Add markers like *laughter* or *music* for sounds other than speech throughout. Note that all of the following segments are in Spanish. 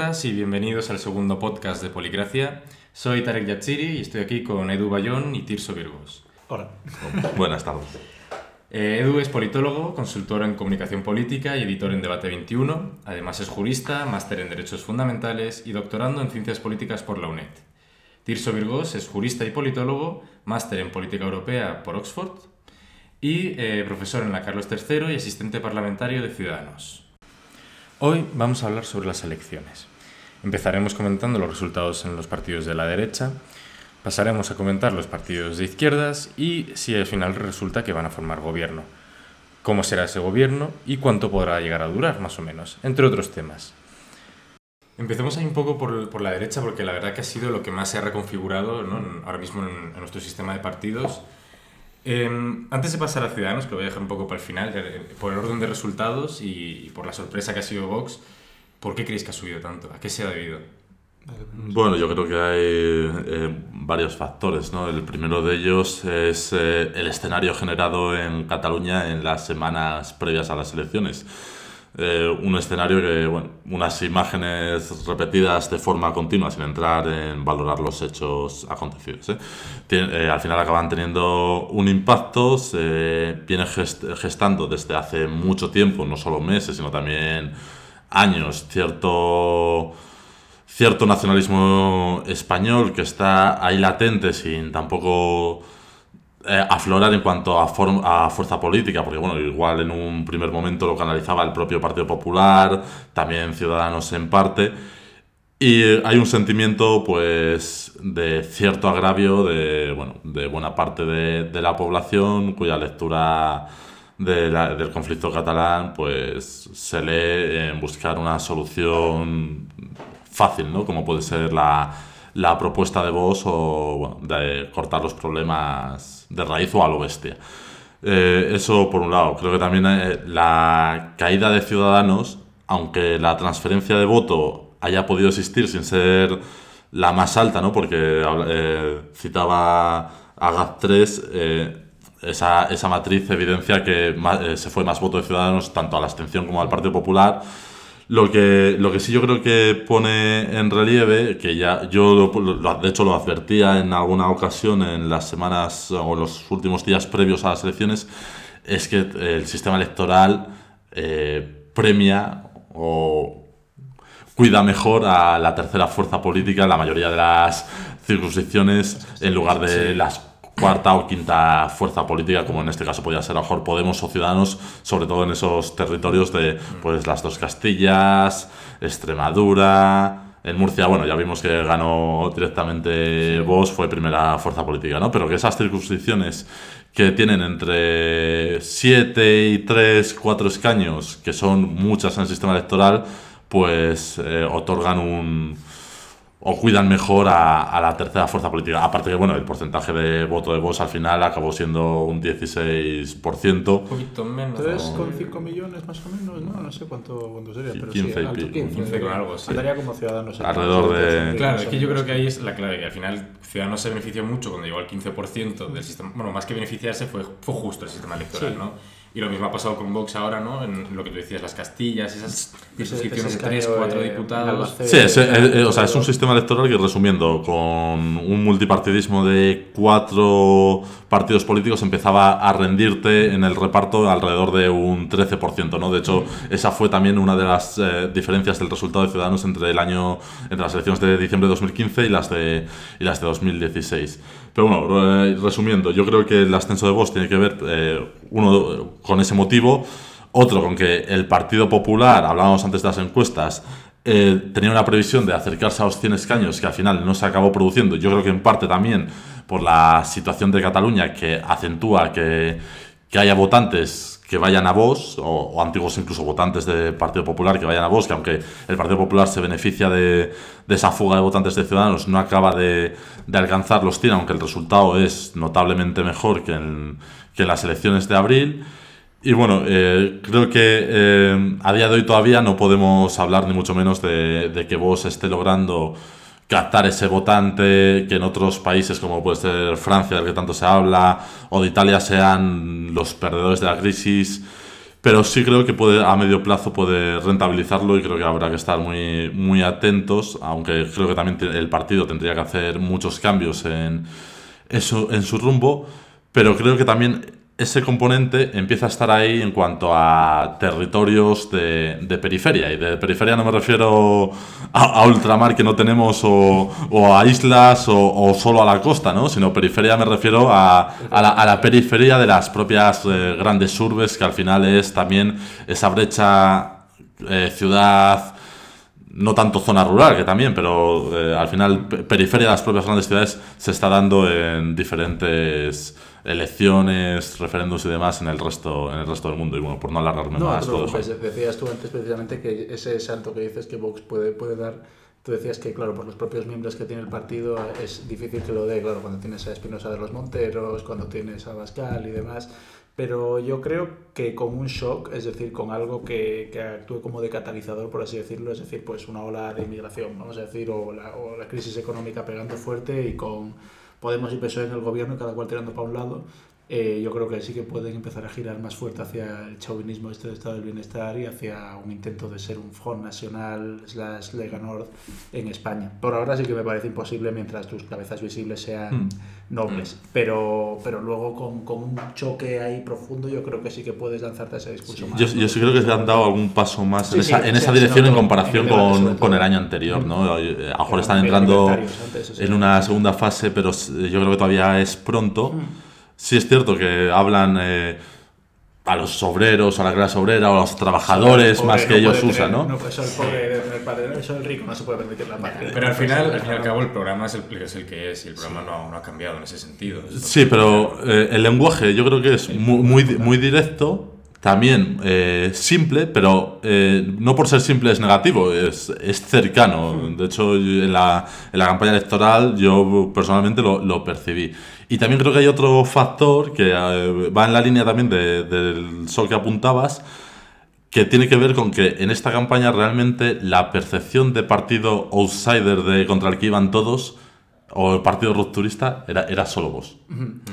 polícratas y bienvenidos al segundo podcast de Policracia. Soy Tarek Yatsiri y estoy aquí con Edu Bayón y Tirso Virgos. Hola. *laughs* Buenas tardes. Eh, Edu es politólogo, consultor en comunicación política y editor en Debate 21. Además es jurista, máster en Derechos Fundamentales y doctorando en Ciencias Políticas por la UNED. Tirso Virgos es jurista y politólogo, máster en Política Europea por Oxford y eh, profesor en la Carlos III y asistente parlamentario de Ciudadanos. Hoy vamos a hablar sobre las elecciones. Empezaremos comentando los resultados en los partidos de la derecha, pasaremos a comentar los partidos de izquierdas y si al final resulta que van a formar gobierno. Cómo será ese gobierno y cuánto podrá llegar a durar, más o menos, entre otros temas. Empecemos ahí un poco por, por la derecha, porque la verdad que ha sido lo que más se ha reconfigurado ¿no? ahora mismo en, en nuestro sistema de partidos. Eh, antes de pasar a Ciudadanos, que lo voy a dejar un poco para el final, por el orden de resultados y, y por la sorpresa que ha sido Vox, ¿por qué creéis que ha subido tanto? ¿A qué se ha debido? Bueno, yo creo que hay eh, varios factores. ¿no? El primero de ellos es eh, el escenario generado en Cataluña en las semanas previas a las elecciones. Eh, un escenario que, bueno, unas imágenes repetidas de forma continua sin entrar en valorar los hechos acontecidos. ¿eh? Tien- eh, al final acaban teniendo un impacto, se viene gest- gestando desde hace mucho tiempo, no solo meses, sino también años, cierto cierto nacionalismo español que está ahí latente sin tampoco eh, aflorar en cuanto a, a fuerza política, porque bueno, igual en un primer momento lo canalizaba el propio Partido Popular, también Ciudadanos en parte, y hay un sentimiento pues de cierto agravio de, bueno, de buena parte de, de la población cuya lectura de la- del conflicto catalán pues se lee en buscar una solución fácil, ¿no? Como puede ser la, la propuesta de Vox o bueno, de cortar los problemas de raíz o a lo bestia. Eh, eso por un lado. Creo que también eh, la caída de Ciudadanos, aunque la transferencia de voto haya podido existir sin ser la más alta, ¿no? Porque eh, citaba a GAT3, eh, esa, esa matriz evidencia que ma- eh, se fue más voto de Ciudadanos tanto a la abstención como al Partido Popular. Lo que, lo que sí yo creo que pone en relieve, que ya yo lo- lo- de hecho lo advertía en alguna ocasión en las semanas o los últimos días previos a las elecciones, es que el sistema electoral eh, premia o cuida mejor a la tercera fuerza política en la mayoría de las circunscripciones en lugar de las cuarta o quinta fuerza política, como en este caso podría ser a lo mejor Podemos o Ciudadanos, sobre todo en esos territorios de pues las dos Castillas, Extremadura. En Murcia, bueno, ya vimos que ganó directamente Vox, fue primera fuerza política, ¿no? Pero que esas circunscripciones que tienen entre 7 y 3, 4 escaños, que son muchas en el sistema electoral, pues eh, otorgan un, o cuidan mejor a, a la tercera fuerza política. Aparte que, bueno, el porcentaje de voto de Vox al final acabó siendo un 16%. Un poquito menos. 3,5 millones más o menos, no, no sé cuánto, cuánto sería, pero 15 sí, y alto, pico. 15, 15 con algo, sí. Andaría como ciudadanos. Alrededor de- Claro, es que yo creo que ahí es la clave, que al final Ciudadanos se benefició mucho cuando llegó al 15% del sistema, bueno, más que beneficiarse fue, fue justo el sistema electoral, Sí. ¿no? Y lo mismo ha pasado con Vox ahora, ¿no? En lo que tú decías, las Castillas, esas circunscripciones de ese 3, escaño, 4 eh, en diputados. Sí, es, eh, eh, o sea, es un sistema electoral que, resumiendo, con un multipartidismo de cuatro partidos políticos empezaba a rendirte en el reparto alrededor de un 13%, ¿no? De hecho, esa fue también una de las eh, diferencias del resultado de Ciudadanos entre el año, entre las elecciones de diciembre de 2015 y las de, y las de 2016. Pero bueno, resumiendo, yo creo que el ascenso de Vox tiene que ver, eh, uno, con ese motivo, otro con que el Partido Popular, hablábamos antes de las encuestas, eh, tenía una previsión de acercarse a los 100 escaños que al final no se acabó produciendo. Yo creo que en parte también por la situación de Cataluña que acentúa que, que haya votantes que vayan a Vox, o, antiguos incluso votantes del Partido Popular que vayan a Vox, que aunque el Partido Popular se beneficia de, esa fuga de votantes de Ciudadanos, no acaba de, de alcanzar los 100, aunque el resultado es notablemente mejor que que en las elecciones de abril. Y bueno, eh, creo que eh, a día de hoy todavía no podemos hablar ni mucho menos de, de que Vox esté logrando captar ese votante que en otros países como puede ser Francia, del que tanto se habla, o de Italia sean los perdedores de la crisis. pero sí creo que puede a medio plazo puede rentabilizarlo y creo que habrá que estar muy, muy atentos, aunque creo que también el partido tendría que hacer muchos cambios en, eso, en su rumbo, pero creo que también ese componente empieza a estar ahí en cuanto a territorios de, periferia. Y de periferia no me refiero a, ultramar que no tenemos o, a islas o, solo a la costa, ¿no? Sino periferia me refiero a, a, la, a la, periferia de las propias eh, grandes urbes, que al final es también esa brecha eh, ciudad no tanto zona rural, que también, pero eh, al final periferia de las propias grandes ciudades se está dando en diferentes elecciones, referéndums y demás en el resto en el resto del mundo. Y bueno, por no alargarme no, más. No, pues, decías tú antes precisamente que ese salto que dices que Vox puede, puede dar, tú decías que, claro, por los propios miembros que tiene el partido es difícil que lo dé, claro, cuando tienes a Espinosa de los Monteros, cuando tienes a Bascal y demás. Pero yo creo que con un shock, es decir, con algo que, que actúe como de catalizador, por así decirlo, es decir, pues una ola de inmigración, vamos a decir, o la, o la crisis económica pegando fuerte y con Podemos y PSOE en el gobierno, cada cual tirando para un lado, eh, yo creo que sí que pueden empezar a girar más fuerte hacia el chauvinismo este de estado del bienestar y hacia un intento de ser un Front Nacional slash Lega Nord en España. Por ahora sí que me parece imposible mientras tus cabezas visibles sean mm. nobles, pero, pero luego con, con, un choque ahí profundo yo creo que sí que puedes lanzarte a ese discurso más. Yo, yo, sí creo que se han dado algún paso más sí, en, esa, sí, en esa dirección en comparación con, con, el año anterior. ¿no? A lo mejor están entrando antes, en una segunda fase, pero yo creo que todavía es pronto. Mm sí es cierto que hablan eh, a los obreros, a la clase obrera o a los trabajadores más que ellos usan, ¿no? No, pues eso el pobre, el, padre, eso el rico no se puede permitir la patria. Pero al final, al fin y al cabo, el programa es el, es el que es y el programa no, no, ha cambiado en ese sentido. Sí, pero eh, el lenguaje yo creo que es muy, muy, muy directo también eh, simple, pero eh, no por ser simple es negativo, es, es cercano. De hecho, en la, en la, campaña electoral yo personalmente lo, lo, percibí. Y también creo que hay otro factor que eh, va en la línea también de, del sol que apuntabas, que tiene que ver con que en esta campaña realmente la percepción de partido outsider de contra el que iban todos o el partido rupturista era, era solo vos.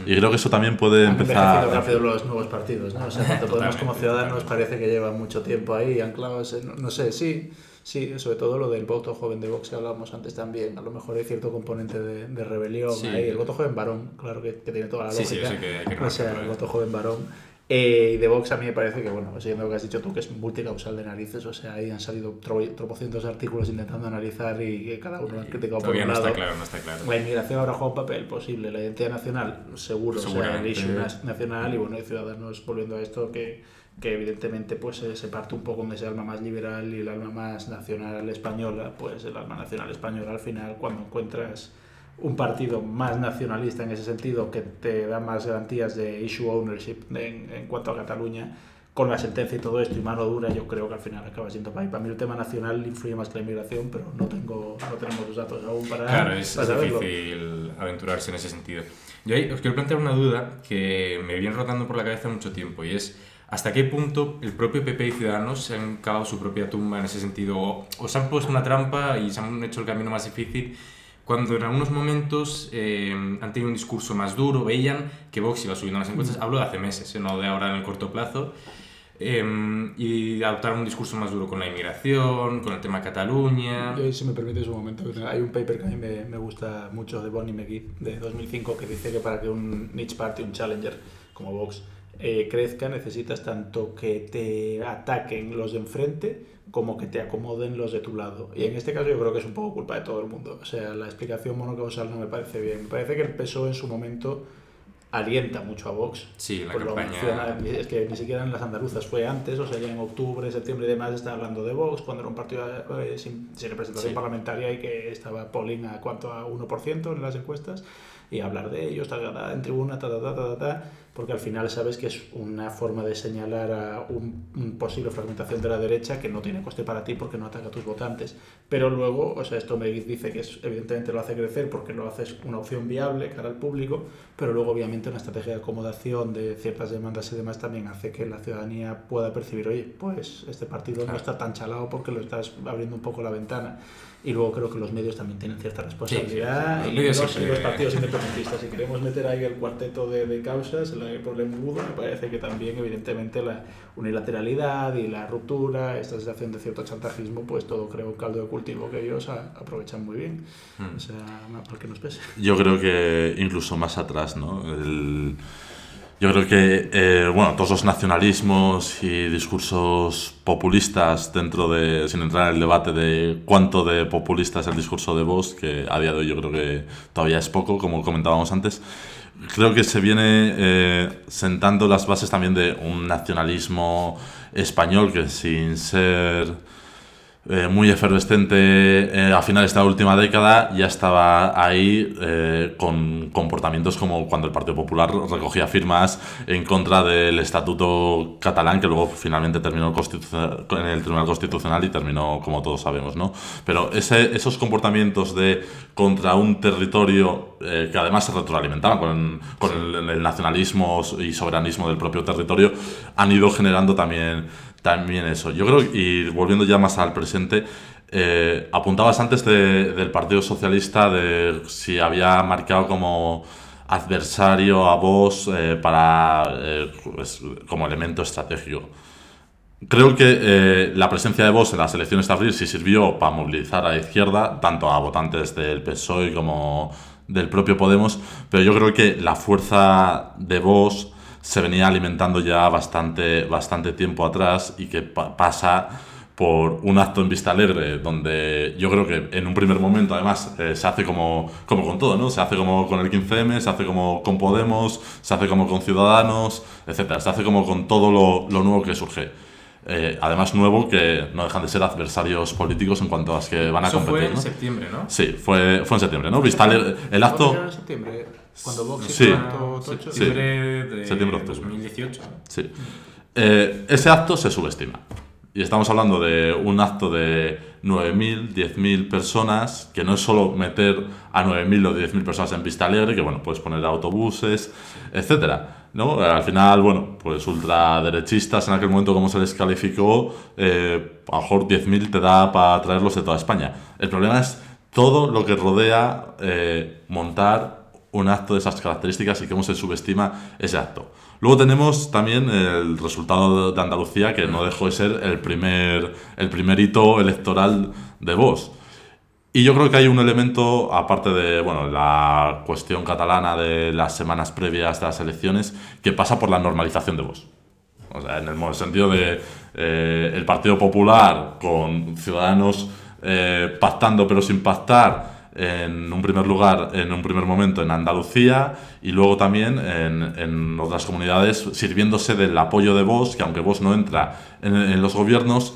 Y creo que eso también puede Han empezar... rápido los nuevos partidos, ¿no? O sea, tanto *laughs* Podemos como Ciudadanos parece que llevan mucho tiempo ahí anclados, en, no sé, sí, sí, sobre todo lo del voto joven de Vox que hablábamos antes también, a lo mejor hay cierto componente de, de rebelión sí. ahí, el voto joven varón, claro que, que tiene toda la lógica, sí, sí, que hay que o sea, el voto joven varón. Eh, y de Vox a mí me parece que, bueno, siguiendo lo que has dicho tú, que es multicausal de narices, o sea, ahí han salido tro tropocientos artículos intentando analizar y, y cada uno lo han criticado por un no lado. está claro, no está claro. La inmigración ahora juega un papel posible, la identidad nacional, seguro, o sea, el issue nacional y, bueno, y Ciudadanos, volviendo a esto, que, que evidentemente pues se parte un poco en ese alma más liberal y el alma más nacional española, pues el alma nacional española al final, cuando encuentras un partido más nacionalista en ese sentido, que te da más garantías de issue ownership en, en, cuanto a Cataluña, con la sentencia y todo esto y mano dura, yo creo que al final acaba siendo para, para mí el tema nacional influye más que la inmigración, pero no tengo no tenemos los datos aún para Claro, es, para es difícil aventurarse en ese sentido. Yo ahí os quiero plantear una duda que me viene rotando por la cabeza mucho tiempo y es ¿Hasta qué punto el propio PP y Ciudadanos se han cavado su propia tumba en ese sentido? ¿O, o se han puesto una trampa y se han hecho el camino más difícil cuando en algunos momentos eh, han tenido un discurso más duro, veían que Vox iba subiendo las encuestas, hablo de hace meses, eh, no de ahora en el corto plazo, eh, y adoptaron un discurso más duro con la inmigración, con el tema Cataluña. Yo, si me permites un momento, hay un paper que a mí me, me gusta mucho de Bonnie McGee de 2005 que dice que para que un niche party, un challenger como Vox, eh, crezca necesitas tanto que te ataquen los de enfrente como que te acomoden los de tu lado. Y en este caso yo creo que es un poco culpa de todo el mundo. O sea, la explicación monocausal no me parece bien. Me parece que el PSOE en su momento alienta mucho a Vox. Sí, la campaña... Menciona, es que ni siquiera en las andaluzas fue antes, o sea, ya en octubre, septiembre y demás estaba hablando de Vox, cuando era un partido eh, sin, sin, representación sí. parlamentaria y que estaba polling a cuánto a 1% en las encuestas, y hablar de ellos, ta, ta, ta, en tribuna, ta, ta, ta, ta, ta, porque al final sabes que es una forma de señalar a un, un, posible fragmentación de la derecha que no tiene coste para ti porque no ataca a tus votantes. Pero luego, o sea, esto me dice que es, evidentemente lo hace crecer porque lo haces una opción viable cara al público, pero luego obviamente una estrategia de acomodación de ciertas demandas y demás también hace que la ciudadanía pueda percibir, oye, pues este partido claro. no está tan chalado porque lo estás abriendo un poco la ventana. Y luego creo que los medios también tienen cierta responsabilidad Sí, sí. y, Los medios los, siempre- y los partidos independentistas. Si queremos meter ahí el cuarteto de, de causas, el problema mudo, me parece que también evidentemente la unilateralidad y la ruptura, esta sensación de cierto chantajismo, pues todo creo un caldo de cultivo que ellos a- aprovechan muy bien. Mm. O sea, no, mal que nos pese. Yo creo que incluso más atrás, ¿no? El- yo creo que, eh, bueno, todos los nacionalismos y discursos populistas dentro de, sin entrar en el debate de cuánto de populista es el discurso de Vox, que a día de hoy yo creo que todavía es poco, como comentábamos antes, creo que se viene eh, sentando las bases también de un nacionalismo español que sin ser eh, muy efervescente eh, a finales de la última década, ya estaba ahí eh, con comportamientos como cuando el Partido Popular recogía firmas en contra del estatuto catalán, que luego finalmente terminó en el Tribunal Constitucional y terminó como todos sabemos, ¿no? Pero esos comportamientos de contra un territorio eh, que además se retroalimentaban con, con el, el nacionalismo y soberanismo del propio territorio, han ido generando también también eso. Yo creo, y volviendo ya más al presente, eh, apuntabas antes de- del Partido Socialista de si había marcado como adversario a vos eh, para eh, pues, como elemento estratégico. Creo que la presencia de Vox en las elecciones de abril sí sirvió para movilizar a la izquierda, tanto a votantes del PSOE como del propio Podemos, pero yo creo que la fuerza de Vox se venía alimentando ya bastante, bastante tiempo atrás y que pa- pasa por un acto en Vista Alegre, donde yo creo que en un primer momento, además, eh, se hace como, como con todo, ¿no? Se hace como con el 15M, se hace como con Podemos, se hace como con Ciudadanos, etcétera. Se hace como con todo lo, lo nuevo que surge. Eh, además, nuevo que no dejan de ser adversarios políticos en cuanto a los que van a Eso competir, fue en ¿no? septiembre, ¿no? Sí, fue, fue en septiembre, ¿no? Vista Alegre, el acto... ¿Fue en septiembre? Cuando Vox Sí. hizo tocho. Septiembre de Septiembre, octubre. 2018. ¿no? Sí. Eh, ese acto se subestima. Y estamos hablando de un acto de 9.000, 10.000 personas, que no es solo meter a 9.000 o 10.000 personas en Vista Alegre, que bueno, puedes poner autobuses, etcétera. ¿no? Al final, bueno, pues ultraderechistas en aquel momento, como se les calificó, eh, a lo mejor 10.000 te da para traerlos de toda España. El problema es todo lo que rodea eh, montar un acto de esas características y cómo se subestima ese acto. Luego tenemos también el resultado de Andalucía, que no dejó de ser el primer, el primer hito electoral de Vox. Y yo creo que hay un elemento, aparte de bueno, la cuestión catalana de las semanas previas de las elecciones, que pasa por la normalización de Vox. O sea, en el sentido de eh, el Partido Popular con Ciudadanos eh, pactando pero sin pactar en un primer lugar, en un primer momento en Andalucía y luego también en, en otras comunidades sirviéndose del apoyo de Vox, que aunque Vox no entra en, en los gobiernos,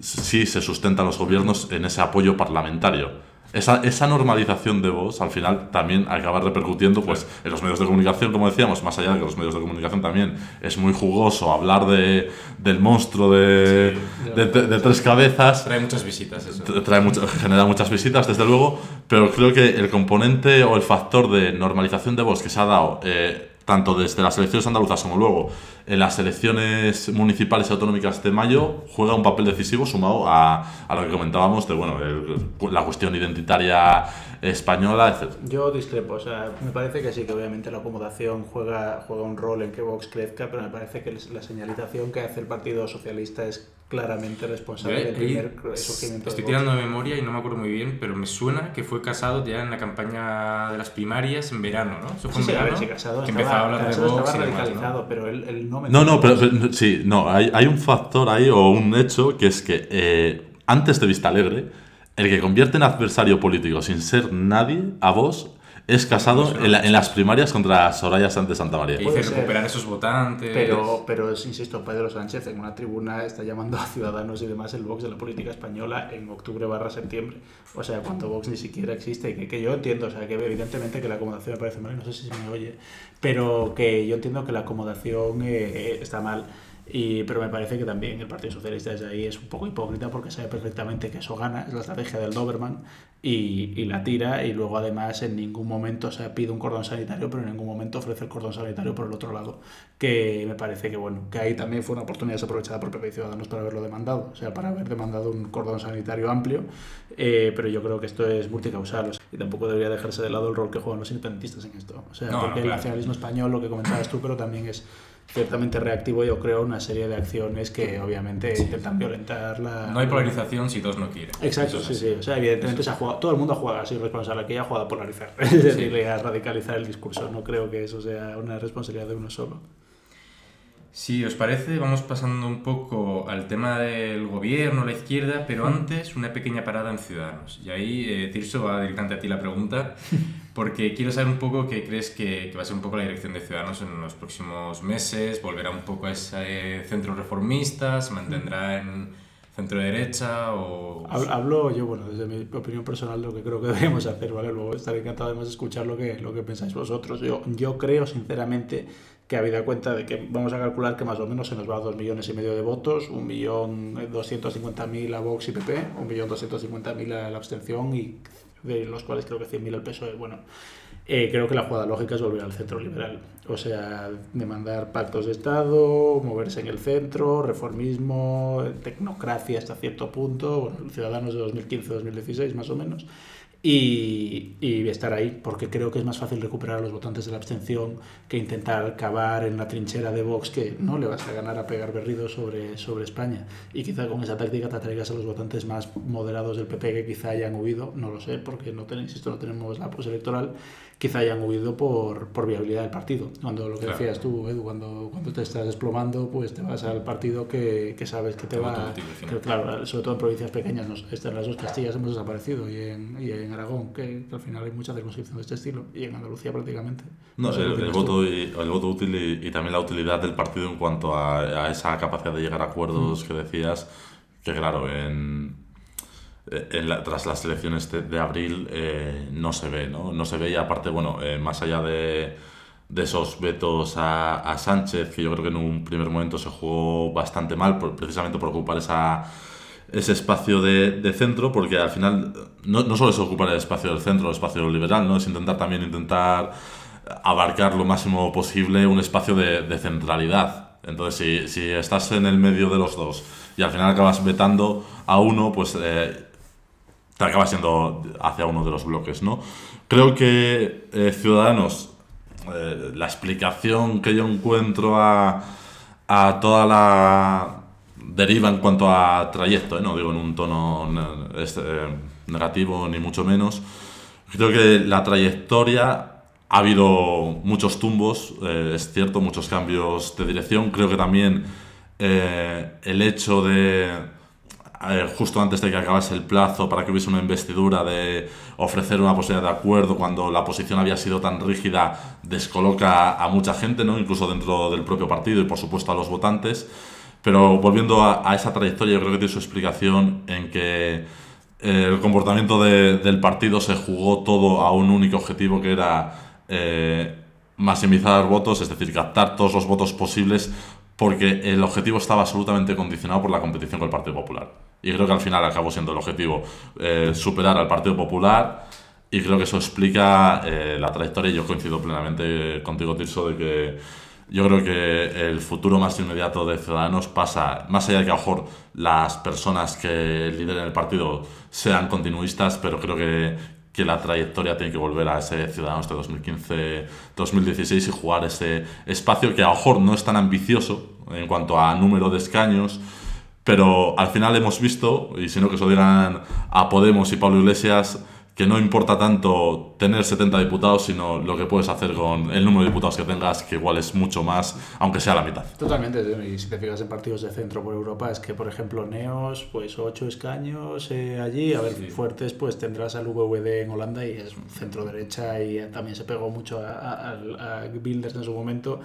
sí se sustentan los gobiernos en ese apoyo parlamentario. Esa, esa normalización de voz al final también acaba repercutiendo pues, en los medios de comunicación, como decíamos, más allá de que los medios de comunicación también es muy jugoso hablar de, del monstruo de, de, de- de tres cabezas, Trae muchas visitas eso. Tra- trae mucho- genera muchas visitas, desde luego, pero creo que el componente o el factor de normalización de voz que se ha dado eh, tanto desde las elecciones andaluzas como luego en las elecciones municipales y autonómicas de mayo juega un papel decisivo sumado a, a lo que comentábamos de bueno el- la cuestión identitaria española, etc. Yo discrepo, o sea, me parece que sí, que obviamente la acomodación juega, juega un rol en que Vox crezca, pero me parece que la señalización que hace el Partido Socialista es claramente responsable del primer surgimiento estoy de Vox. tirando de memoria y no me acuerdo muy bien, pero me suena que fue casado ya en la campaña de las primarias en verano, ¿no? Eso fue Sí, en sí, a ver, verano. sí, Casado que estaba, empezaba a hablar de Vox estaba y demás, ¿no? radicalizado, pero él, él no me No, no, pero, pero- sí, no, hay, hay un factor ahí o un hecho que es que eh, antes de Vista Alegre, el que convierte en adversario político sin ser nadie a vos es casado en, la- en las primarias contra Soraya Sánchez Santa María. Que dice recuperar esos votantes. Pero, pero es, insisto, Pedro Sánchez en una tribuna está llamando a ciudadanos y demás el Vox de la política española en octubre barra septiembre. O sea, cuando Vox ni siquiera existe. y Que, que yo entiendo, o sea, que evidentemente que la acomodación me parece mal, y no sé si se me oye, pero que yo entiendo que la acomodación eh, está mal. Y, pero me parece que también el Partido Socialista desde ahí es un poco hipócrita porque sabe perfectamente que eso gana, es la estrategia del Doberman, y, y, la tira y luego además en ningún momento o sea, pide un cordón sanitario, pero en ningún momento ofrece el cordón sanitario por el otro lado, que me parece que bueno, que ahí también fue una oportunidad desaprovechada por PP y Ciudadanos para haberlo demandado, o sea, para haber demandado un cordón sanitario amplio, eh, pero yo creo que esto es multicausal y tampoco debería dejarse de lado el rol que juegan los independentistas en esto, o sea, porque el nacionalismo español, lo que comentabas tú, pero también es ciertamente reactivo, yo creo, una serie de acciones que obviamente intentan violentar la... No hay polarización si dos no quieren. Exacto, sí, sí. O sea, evidentemente se ha jugado, todo el mundo juega así responsable, que ya juega a polarizar, *laughs* es decir, a radicalizar el discurso. No creo que eso sea una responsabilidad de uno solo. Si os parece, vamos pasando un poco al tema del gobierno, la izquierda, pero antes una pequeña parada en Ciudadanos. Y ahí, eh, Tirso, va directamente a ti la pregunta, *laughs* porque quiero saber un poco qué crees que, va a ser un poco la dirección de Ciudadanos en los próximos meses, volverá un poco a ese centro reformista, se mantendrá en centro derecha o... Hablo yo, bueno, desde mi opinión personal, lo que creo que deberíamos hacer, ¿vale? Luego estaré encantado además de escuchar lo que, lo que pensáis vosotros. Yo, yo creo, sinceramente, que habida cuenta de que vamos a calcular que más o menos se nos va a 2 millones y medio de votos, 1.250.000 a Vox y PP, 1.250.000 a la abstención y de los cuales creo que 100.000 al PSOE. Bueno, eh, creo que la jugada lógica es volver al centro liberal, o sea, demandar pactos de Estado, moverse en el centro, reformismo, tecnocracia hasta cierto punto, Ciudadanos de 2015-2016 más o menos y, y, estar ahí, porque creo que es más fácil recuperar a los votantes de la abstención que intentar cavar en la trinchera de Vox, que no le vas a ganar a pegar berrido sobre, sobre España. Y quizá con esa táctica te atraigas a los votantes más moderados del PP que quizá hayan huido, no lo sé, porque no, ten, insisto, no tenemos la pos electoral, quizá hayan huido por, por viabilidad del partido. Cuando lo que decías tú, Edu, cuando, cuando te estás desplomando, pues te vas al partido que, que sabes que te va... Que, claro, sobre todo en provincias pequeñas, nos, en las dos Castillas hemos desaparecido y en, y en Aragón, que, al final hay mucha circunscripción de este estilo, y en Andalucía prácticamente. No, el, voto, y, el voto útil y, también la utilidad del partido en cuanto a, a esa capacidad de llegar a acuerdos mm. que decías, que claro, en eh, tras las elecciones de, abril eh, no se ve, ¿no? No se ve y aparte, bueno, eh, más allá de, de esos vetos a, a, Sánchez, que yo creo que en un primer momento se jugó bastante mal, por, precisamente por ocupar esa, ese espacio de, de centro, porque al final no, no, solo es ocupar el espacio del centro, el espacio liberal, ¿no? Es intentar también intentar abarcar lo máximo posible un espacio de, centralidad. Entonces, si, si, estás en el medio de los dos y al final acabas vetando a uno, pues acaba siendo hacia uno de los bloques, ¿no? Creo que eh, Ciudadanos, eh, la explicación que yo encuentro a, a, toda la deriva en cuanto a trayecto, ¿eh? no digo en un tono negativo ni mucho menos, creo que la trayectoria ha habido muchos tumbos, es cierto, muchos cambios de dirección, creo que también el hecho de justo antes de que acabase el plazo para que hubiese una investidura de ofrecer una posibilidad de acuerdo cuando la posición había sido tan rígida descoloca a mucha gente, ¿no? incluso dentro del propio partido y por supuesto a los votantes. Pero volviendo a, esa trayectoria, yo creo que tiene su explicación en que eh, el comportamiento del partido se jugó todo a un único objetivo que era eh, maximizar votos, es decir, captar todos los votos posibles porque el objetivo estaba absolutamente condicionado por la competición con el Partido Popular. Y creo que al final acabó siendo el objetivo eh, superar al Partido Popular. Y creo que eso explica eh, la trayectoria. Yo coincido plenamente contigo, Tirso, de que yo creo que el futuro más inmediato de Ciudadanos pasa, más allá de que a lo mejor las personas que lideren el partido sean continuistas, pero creo que, que la trayectoria tiene que volver a ese Ciudadanos de 2015-2016 y jugar ese espacio que a lo mejor no es tan ambicioso en cuanto a número de escaños pero al final hemos visto, y si no que se lo digan a Podemos y Pablo Iglesias, que no importa tanto tener 70 diputados, sino lo que puedes hacer con el número de diputados que tengas, que igual es mucho más, aunque sea la mitad. Totalmente, y si te fijas en partidos de centro por Europa, es que, por ejemplo, Neos, pues 8 escaños eh, allí, a ver, fuertes, pues tendrás al VVD en Holanda y es centro derecha y también se pegó mucho a, a, a Bilders en su momento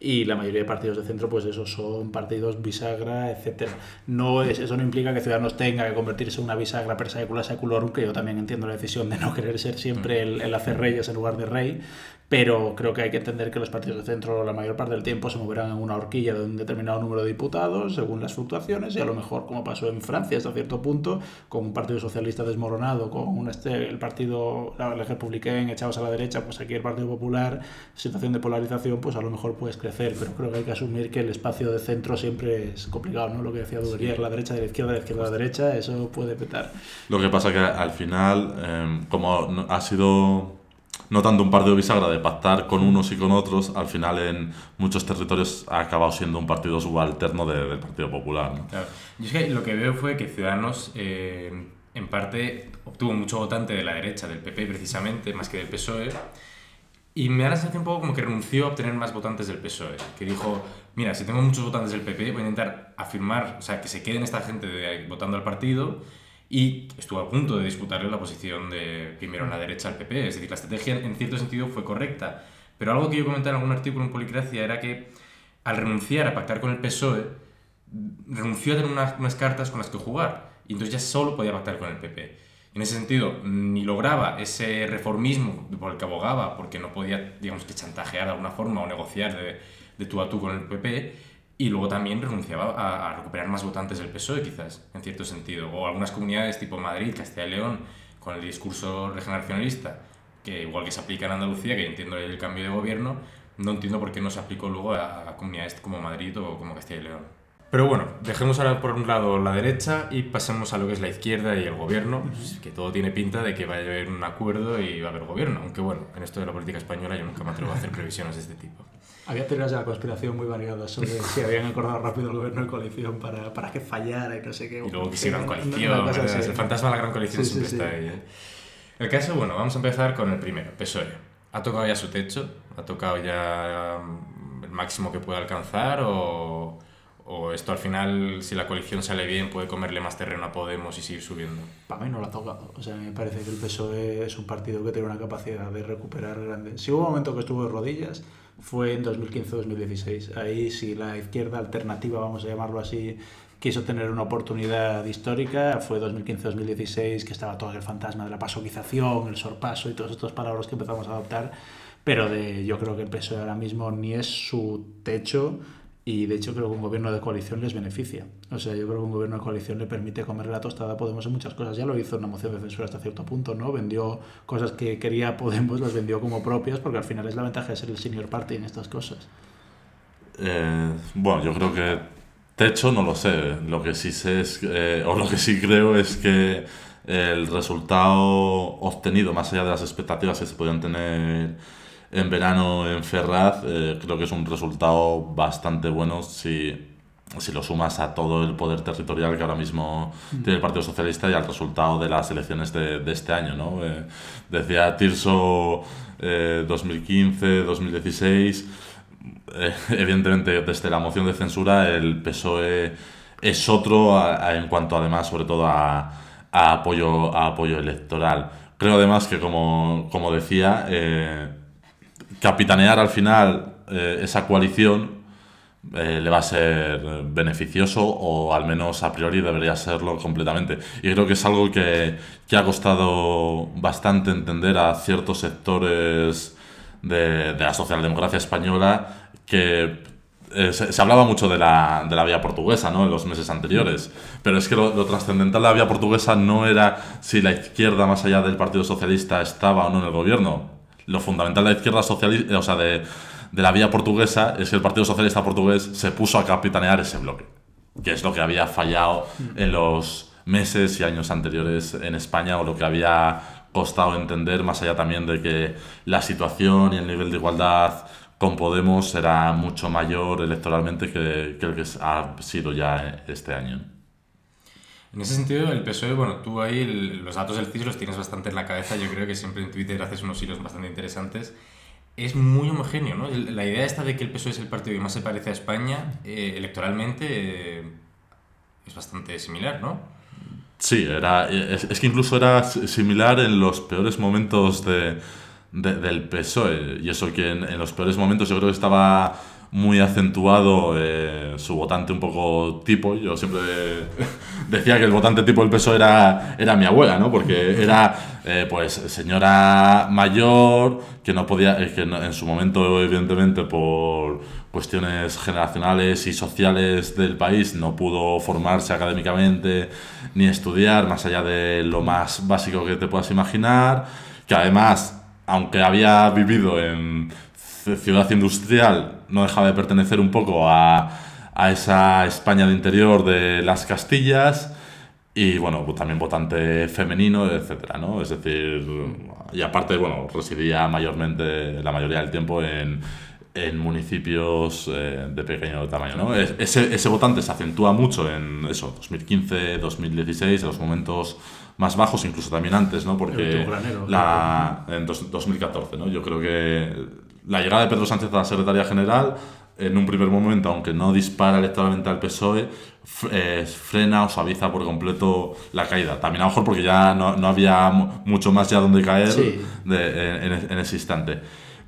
y la mayoría de partidos de centro pues esos son partidos bisagra, etcétera. No es, eso no implica que Ciudadanos tenga que convertirse en una bisagra per secula seculorum, que yo también entiendo la decisión de no querer ser siempre el, el hacer reyes en lugar de rey, pero creo que hay que entender que los partidos de centro la mayor parte del tiempo se moverán en una horquilla de un determinado número de diputados según las fluctuaciones y a lo mejor como pasó en Francia hasta cierto punto con un partido socialista desmoronado con un este, el partido la, la echados a la derecha pues aquí el Partido Popular situación de polarización pues a lo mejor puedes crecer pero creo que hay que asumir que el espacio de centro siempre es complicado ¿no? lo que decía Duverier sí. la derecha de la izquierda de la izquierda de la derecha eso puede petar lo que pasa que al final eh, como ha sido no tanto un partido bisagra de pactar con unos y con otros, al final en muchos territorios ha acabado siendo un partido subalterno de, del Partido Popular. ¿no? Claro. Yo es que lo que veo fue que Ciudadanos, eh, en parte, obtuvo mucho votante de la derecha, del PP precisamente, más que del PSOE. Y me da la sensación un poco como que renunció a obtener más votantes del PSOE. Que dijo, mira, si tengo muchos votantes del PP, voy a intentar afirmar, o sea, que se queden esta gente de, votando al partido y estuvo a punto de disputarle la posición de primero en la derecha al PP. Es decir, la estrategia en cierto sentido fue correcta. Pero algo que yo comenté en algún artículo en Policracia era que al renunciar a pactar con el PSOE, renunció a tener unas, unas cartas con las que jugar. Y entonces ya solo podía pactar con el PP. En ese sentido, ni lograba ese reformismo por el que abogaba, porque no podía, digamos, que chantajear de alguna forma o negociar de, de tú a tú con el PP, y luego también renunciaba a, a, recuperar más votantes del PSOE, quizás, en cierto sentido. O algunas comunidades tipo Madrid, Castilla y León, con el discurso regeneracionalista, que igual que se aplica en Andalucía, que entiendo el cambio de gobierno, no entiendo por qué no se aplicó luego a, a comunidades como Madrid o como Castilla y León. Pero bueno, dejemos ahora por un lado la derecha y pasemos a lo que es la izquierda y el gobierno, pues, que todo tiene pinta de que va a haber un acuerdo y va a haber gobierno, aunque bueno, en esto de la política española yo nunca me atrevo a hacer *laughs* previsiones de este tipo. Había teorías de la conspiración muy variadas sobre *laughs* si habían acordado rápido el gobierno de coalición para, para que fallara y no sé qué. Y luego que si gran coalición, una, una el fantasma de la gran coalición sí, siempre sí, está sí. ahí. ¿eh? El caso, bueno, vamos a empezar con el primero, PSOE. Ha tocado ya su techo, ha tocado ya mm, el máximo que puede alcanzar o ¿O esto al final, si la coalición sale bien, puede comerle más terreno a Podemos y seguir subiendo? Para mí no lo ha tocado. O sea, me parece que el PSOE es un partido que tiene una capacidad de recuperar grandes. Si hubo un momento que estuvo de rodillas, fue en 2015-2016. Ahí sí la izquierda alternativa, vamos a llamarlo así, quiso tener una oportunidad histórica. Fue 2015-2016 que estaba todo el fantasma de la pasoquización, el sorpaso y todas estas palabras que empezamos a adoptar. Pero de, yo creo que el PSOE ahora mismo ni es su techo y de hecho creo que un gobierno de coalición les beneficia. O sea, yo creo que un gobierno de coalición le permite comer la tostada a Podemos en muchas cosas. Ya lo hizo una moción de censura hasta cierto punto, ¿no? Vendió cosas que quería *laughs* Podemos, las vendió como propias, porque al final es la ventaja de ser el senior party en estas cosas. Eh, bueno, yo creo que techo no lo sé. Lo que sí sé es, eh, o lo que sí creo es que el resultado obtenido, más allá de las expectativas que se podían tener en verano en Ferraz, eh, creo que es un resultado bastante bueno si, si lo sumas a todo el poder territorial que ahora mismo mm. tiene el Partido Socialista y al resultado de las elecciones de, de este año. ¿no? Eh, decía Tirso eh, 2015, 2016, eh, *laughs* evidentemente desde la moción de censura el PSOE es otro a, a, en cuanto además sobre todo a, a, apoyo, a apoyo electoral. Creo además que como, como decía, capitanear al final eh, esa coalición eh, le va a ser beneficioso o al menos a priori debería serlo completamente. Y creo que es algo que, que ha costado bastante entender a ciertos sectores de, de la socialdemocracia española que eh, se, se, hablaba mucho de la, de la vía portuguesa ¿no? en los meses anteriores, pero es que lo, lo, trascendental de la vía portuguesa no era si la izquierda más allá del Partido Socialista estaba o no en el gobierno, lo fundamental de la izquierda socialista, o sea, de, de la vía portuguesa, es que el Partido Socialista Portugués se puso a capitanear ese bloque, que es lo que había fallado en los meses y años anteriores en España o lo que había costado entender, más allá también de que la situación y el nivel de igualdad con Podemos era mucho mayor electoralmente que, que el que ha sido ya este año. En ese sentido, el PSOE, bueno, tú ahí el, los datos del CIS los tienes bastante en la cabeza, yo creo que siempre en Twitter haces unos hilos bastante interesantes. Es muy homogéneo, ¿no? La idea esta de que el PSOE es el partido que más se parece a España, eh, electoralmente, eh, es bastante similar, ¿no? Sí, era, es, es, que incluso era similar en los peores momentos de, de, del PSOE. Y eso que en, en, los peores momentos yo creo que estaba muy acentuado eh, su votante un poco tipo. Yo siempre *laughs* decía que el votante tipo del peso era, era mi abuela, ¿no? Porque era, eh, pues, señora mayor, que no podía, eh, que en su momento, evidentemente, por cuestiones generacionales y sociales del país, no pudo formarse académicamente ni estudiar, más allá de lo más básico que te puedas imaginar, que además, aunque había vivido en ciudad industrial no dejaba de pertenecer un poco a, a esa España de interior de las Castillas y bueno, pues también votante femenino, etcétera, ¿no? Es decir, y aparte, bueno, residía mayormente la mayoría del tiempo en, en municipios eh, de pequeño tamaño, ¿no? Ese, ese votante se acentúa mucho en eso, 2015, 2016, en los momentos más bajos, incluso también antes, ¿no? Porque la, en 2014, ¿no? Yo creo que la llegada de Pedro Sánchez a la Secretaría General, en un primer momento, aunque no dispara electoralmente al PSOE, eh, frena o suaviza por completo la caída. También a lo mejor porque ya no, no había mucho más ya donde caer en, ese instante.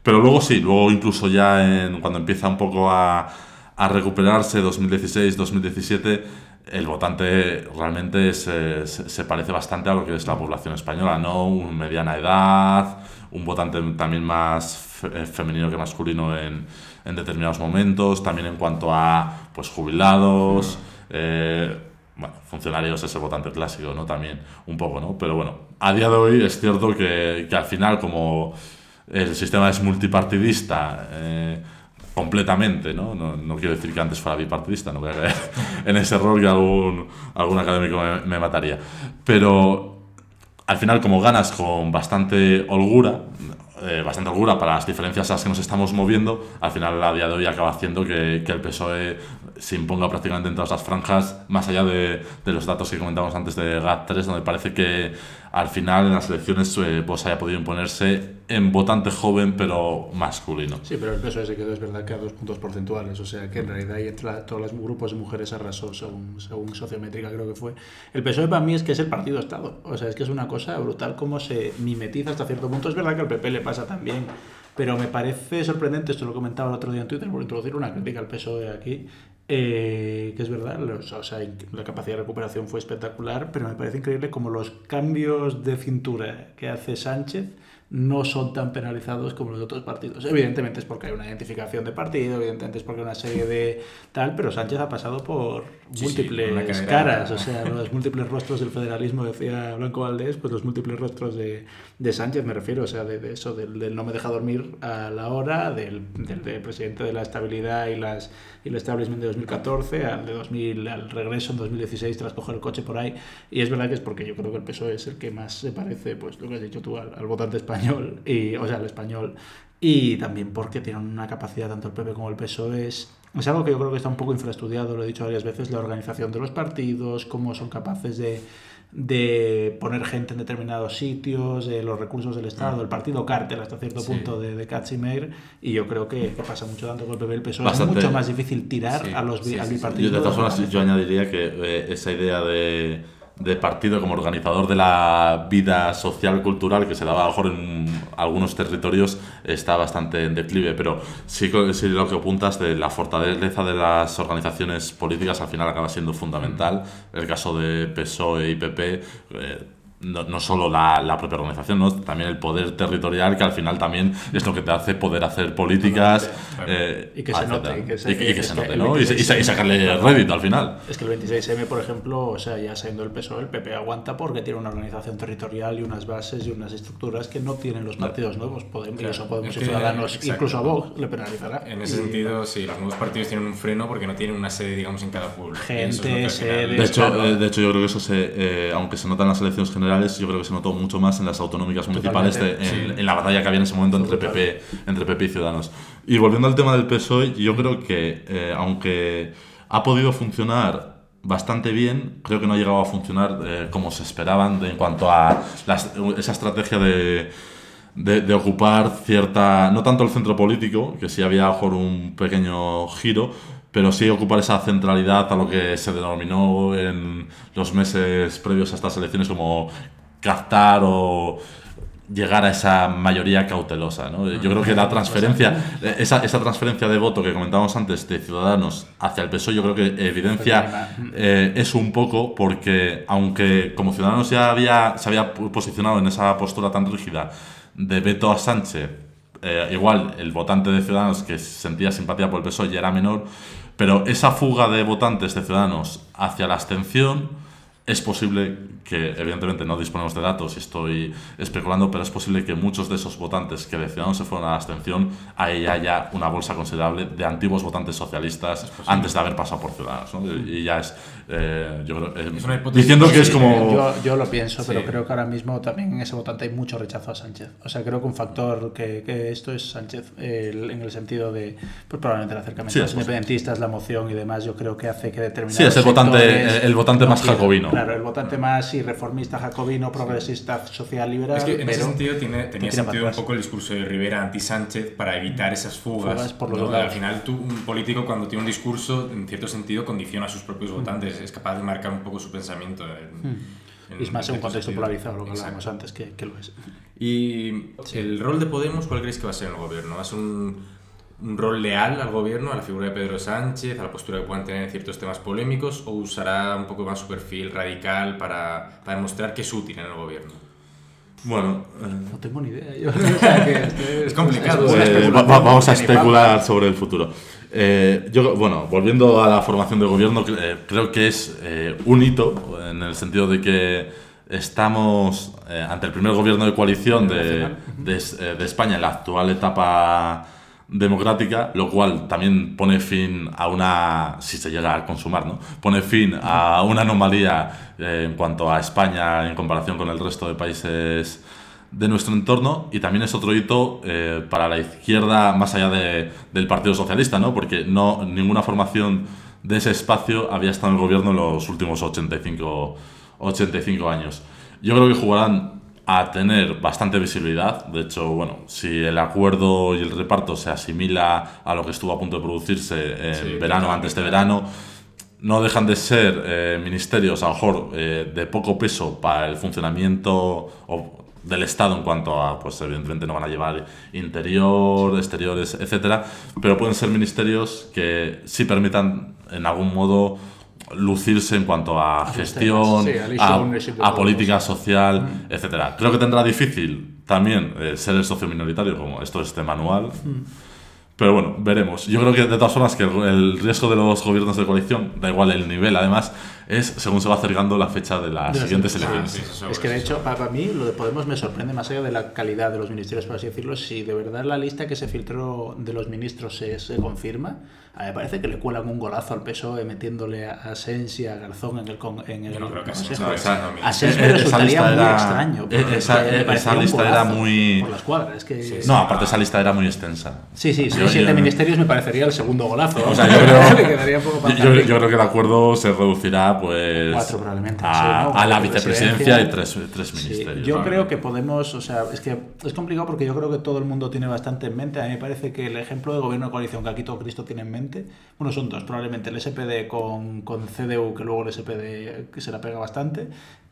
Pero luego sí, luego incluso ya en, cuando empieza un poco a, a recuperarse 2016, 2017, el votante realmente se, se, parece bastante a lo que es la población española, ¿no? Una mediana edad, un votante también más femenino que masculino en, en, determinados momentos, también en cuanto a pues jubilados, eh, bueno, funcionarios, ese votante clásico, ¿no? También un poco, ¿no? Pero bueno, a día de hoy es cierto que, que al final como el sistema es multipartidista, eh, completamente, ¿no? ¿no? ¿no? quiero decir que antes fuera bipartidista, no voy a caer *laughs* en ese error que algún, algún académico me, me, mataría. Pero al final, como ganas con bastante holgura, eh, bastante holgura para las diferencias a las que nos estamos moviendo, al final a día de hoy acaba haciendo que, que el PSOE se imponga prácticamente en todas las franjas, más allá de, de los datos que comentábamos antes de GAT3, donde parece que al final en las elecciones eh, pues haya podido imponerse en votante joven pero masculino. Sí, pero el PSOE se quedó, es verdad que a dos puntos porcentuales, o sea que en realidad y entre todos los grupos de mujeres arrasó según, según sociométrica creo que fue. El PSOE para mí es que es el partido Estado, o sea, es que es una cosa brutal cómo se mimetiza hasta cierto punto. Es verdad que al PP le pasa también, pero me parece sorprendente, esto lo comentaba el otro día en Twitter, por introducir una crítica al PSOE aquí, eh, que es verdad, los, o sea, la capacidad de recuperación fue espectacular, pero me parece increíble como los cambios de cintura que hace Sánchez no son tan penalizados como los otros partidos. Evidentemente es porque hay una identificación de partido, evidentemente es porque hay una serie de tal, pero Sánchez ha pasado por múltiples caras, o sea, los múltiples rostros del federalismo, decía Blanco Valdés, pues los múltiples rostros de, de Sánchez, me refiero, o sea, de, eso, del, no me deja dormir a la hora, del, del, presidente de la estabilidad y, las, y el establishment de 2014, al, de 2000, al regreso en 2016 tras coger el coche por ahí, y es verdad que es porque yo creo que el PSOE es el que más se parece, pues lo que has dicho tú, al, al votante español, y, o sea, al español, y también porque tienen una capacidad, tanto el PP como el PSOE, es, es algo que yo creo que está un poco infraestudiado, lo he dicho varias veces, la organización de los partidos, cómo son capaces de, de poner gente en determinados sitios, de los recursos del Estado, el partido cártel hasta cierto sí. punto de, de Katzimer, y yo creo que, que, pasa mucho tanto con el PP el PSOE, Bastante. es mucho más difícil tirar sí, a los sí, al bipartido. Yo, de todas formas, yo añadiría que eh, esa idea de de partido como organizador de la vida social cultural que se daba a lo mejor en algunos territorios está bastante en declive. Pero sí, sí lo que apuntas de la fortaleza de las organizaciones políticas al final acaba siendo fundamental. El caso de PSOE y PP no, no, solo la, la, propia organización, ¿no? también el poder territorial, que al final también es lo que te hace poder hacer políticas. Eh, y que se note. Y que se, y, y que se note, ¿no? Y, y, sacarle rédito al final. Es que el 26M, por ejemplo, o sea, ya siendo el PSOE, el PP aguanta porque tiene una organización territorial y unas bases y unas estructuras que no tienen los partidos nuevos. Podemos, claro. Eso Podemos es que, Ciudadanos, exacto. incluso a Vox, le penalizará. En ese sentido, sí, los nuevos partidos tienen un freno porque no tienen una sede, digamos, en cada pueblo. Gente, sede. De hecho, eh, de hecho, yo creo que eso se, eh, aunque se nota en las elecciones generales, yo creo que se notó mucho más en las autonómicas municipales de, en, sí. en, la batalla que había en ese momento entre PP, entre PP y Ciudadanos. Y volviendo al tema del PSOE, yo creo que eh, aunque ha podido funcionar bastante bien, creo que no ha llegado a funcionar eh, como se esperaban de, en cuanto a las, esa estrategia de, de, de, ocupar cierta, no tanto el centro político, que sí había a mejor un pequeño giro, pero sí ocupar esa centralidad a lo que se denominó en los meses previos a estas elecciones como captar o llegar a esa mayoría cautelosa. ¿no? Yo creo que la transferencia, esa, esa transferencia de voto que comentábamos antes de Ciudadanos hacia el PSOE, yo creo que evidencia eh, eso un poco, porque aunque como Ciudadanos ya había, se había posicionado en esa postura tan rígida de veto a Sánchez, eh, igual el votante de Ciudadanos que sentía simpatía por el PSOE ya era menor, pero esa fuga de votantes de Ciudadanos hacia la abstención es posible que, evidentemente, no disponemos de datos y estoy especulando, pero es posible que muchos de esos votantes que de Ciudadanos se fueron a la abstención, ahí haya una bolsa considerable de antiguos votantes socialistas antes de haber pasado por Ciudadanos. ¿no? Y ya es, eh, yo creo, eh, diciendo que es como... Yo, yo lo pienso, pero creo que ahora mismo también en ese votante hay mucho rechazo a Sánchez. O sea, creo que un factor que, que esto es Sánchez, en el sentido de, pues, probablemente el acercamiento a los independentistas, la moción y demás, yo creo que hace que determinados Sí, es el votante, el votante más jacobino. Claro, el votante más y reformista jacobino, progresista, social liberal. Es que en ese sentido tiene, tenía sentido un poco el discurso de Rivera anti-Sánchez para evitar esas fugas. por los Al final, tú, un político, cuando tiene un discurso, en cierto sentido, condiciona a sus propios votantes. Es capaz de marcar un poco su pensamiento. Hmm. es más en un contexto polarizado, lo que hablábamos antes, que, que, lo es. ¿Y el rol de Podemos cuál creéis que va a ser en el gobierno? ¿Va a ser un un rol leal al gobierno, a la figura de Pedro Sánchez, a la postura que puedan tener en ciertos temas polémicos, o usará un poco más su perfil radical para, para demostrar que es útil en el gobierno? Bueno, no tengo ni idea. *laughs* es complicado. Pues, vamos a especular sobre el futuro. Eh, yo, bueno, volviendo a la formación de gobierno, eh, creo que es eh, un hito en el sentido de que estamos ante el primer gobierno de coalición de, de, de España en la actual etapa democrática, lo cual también pone fin a una, si se llega a consumar, ¿no? pone fin a una anomalía eh, en cuanto a España en comparación con el resto de países de nuestro entorno y también es otro hito eh, para la izquierda más allá de, del Partido Socialista, ¿no? porque no, ninguna formación de ese espacio había estado en gobierno en los últimos 85, 85 años. Yo creo que jugarán a tener bastante visibilidad. De hecho, bueno, si el acuerdo y el reparto se asimila a lo que estuvo a punto de producirse en verano, antes de verano, no dejan de ser eh, ministerios a lo mejor eh, de poco peso para el funcionamiento del Estado en cuanto a, pues evidentemente no van a llevar interior, exteriores, etcétera, pero pueden ser ministerios que sí permitan en algún modo lucirse en cuanto a, gestión, a, política social, mm. etcétera. Creo que tendrá difícil también eh, ser el socio minoritario, como esto es este manual. Mm. Pero bueno, veremos. Yo creo que de todas formas que el, riesgo de los gobiernos de coalición, da igual el nivel, además, es según se va acercando la fecha de las siguientes elecciones. es que de hecho, para mí, lo de Podemos me sorprende más allá de la calidad de los ministerios, por así decirlo. Si de verdad la lista que se filtró de los ministros se, se confirma, a mí me parece que le cuelan un golazo al PSOE metiéndole a Sens y a Garzón en el, en el Yo no creo que consejo. No, esa, a Sens me resultaría muy extraño. Esa, esa lista era muy... Por las cuadras, que... no, aparte esa lista era muy extensa. Sí, sí, sí siete ministerios me parecería el segundo golazo. O sea, yo creo, *laughs* yo, yo, creo que el acuerdo se reducirá pues Cuatro, probablemente, a, a la vicepresidencia y tres, tres ministerios. yo creo que podemos, o sea, es que es complicado porque yo creo que todo el mundo tiene bastante en mente. A mí me parece que el ejemplo de gobierno de coalición que aquí todo Cristo tiene en mente bueno, son dos, probablemente el SPD con, con CDU, que luego el SPD que se la pega bastante,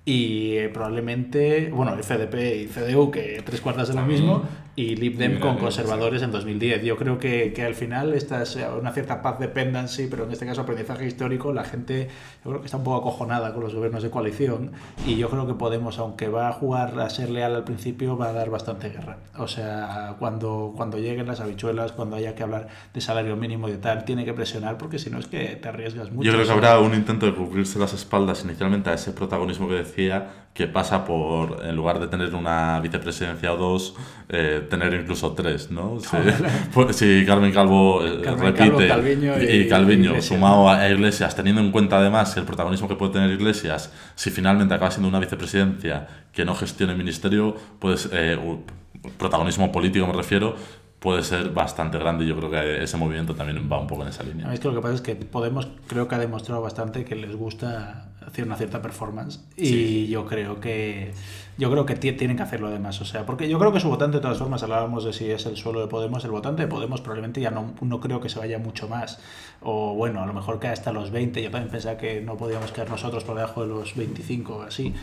y eh, probablemente, bueno, el FDP y CDU, que tres cuartas de lo mismo, y Lib Dem con conservadores en 2010. Yo creo que, que, al final esta es una cierta paz dependency, pero en este caso aprendizaje histórico, la gente yo creo que está un poco acojonada con los gobiernos de coalición y yo creo que Podemos, aunque va a jugar a ser leal al principio, va a dar bastante guerra. O sea, cuando, cuando lleguen las habichuelas, cuando haya que hablar de salario mínimo y de tal, tiene que presionar porque si no es que te arriesgas mucho. Yo creo que habrá un intento de cubrirse las espaldas inicialmente a ese protagonismo que decía que pasa por, en lugar de tener una vicepresidencia o dos, eh, tener incluso tres, ¿no? Si, *laughs* pues, Carmen Calvo eh, repite. Y, Calviño, sumado a Iglesias, teniendo en cuenta además el protagonismo que puede tener Iglesias, si finalmente acaba siendo una vicepresidencia que no gestione el ministerio, pues eh, protagonismo político me refiero, puede ser bastante grande. Y yo creo que ese movimiento también va un poco en esa línea. Es que lo que pasa es que Podemos creo que ha demostrado bastante que les gusta una cierta performance. Y yo creo que yo creo que tienen que hacerlo además. O sea, porque yo creo que su votante, de todas formas, hablábamos de si es el suelo de Podemos, el votante de Podemos probablemente ya no, no creo que se vaya mucho más. O bueno, a lo mejor cae hasta los 20. Yo también pensaba que no podíamos quedar nosotros por debajo de los 25 o así.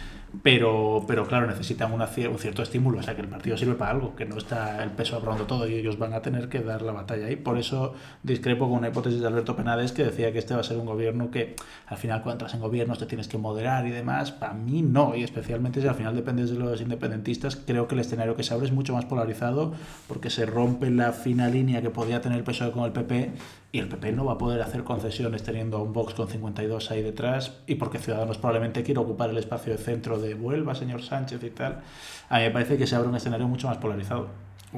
Pero, pero claro, necesitan una, un cierto estímulo. O sea, que el partido sirve para algo, que no está el peso aprobando todo y ellos van a tener que dar la batalla ahí. Por eso discrepo con una hipótesis de Alberto Penades que decía que este va a ser un gobierno que al final cuando entras en gobiernos te tienes que moderar y demás. Para mí no, y especialmente si al final dependes de los independentistas, creo que el escenario que se abre es mucho más polarizado porque se rompe la fina línea que podía tener el PSOE con el PP y el PP no va a poder hacer concesiones teniendo a un Vox con 52 ahí detrás y porque Ciudadanos probablemente quiere ocupar el espacio de centro de vuelva, señor Sánchez y tal. A mí me parece que se abre un escenario mucho más polarizado.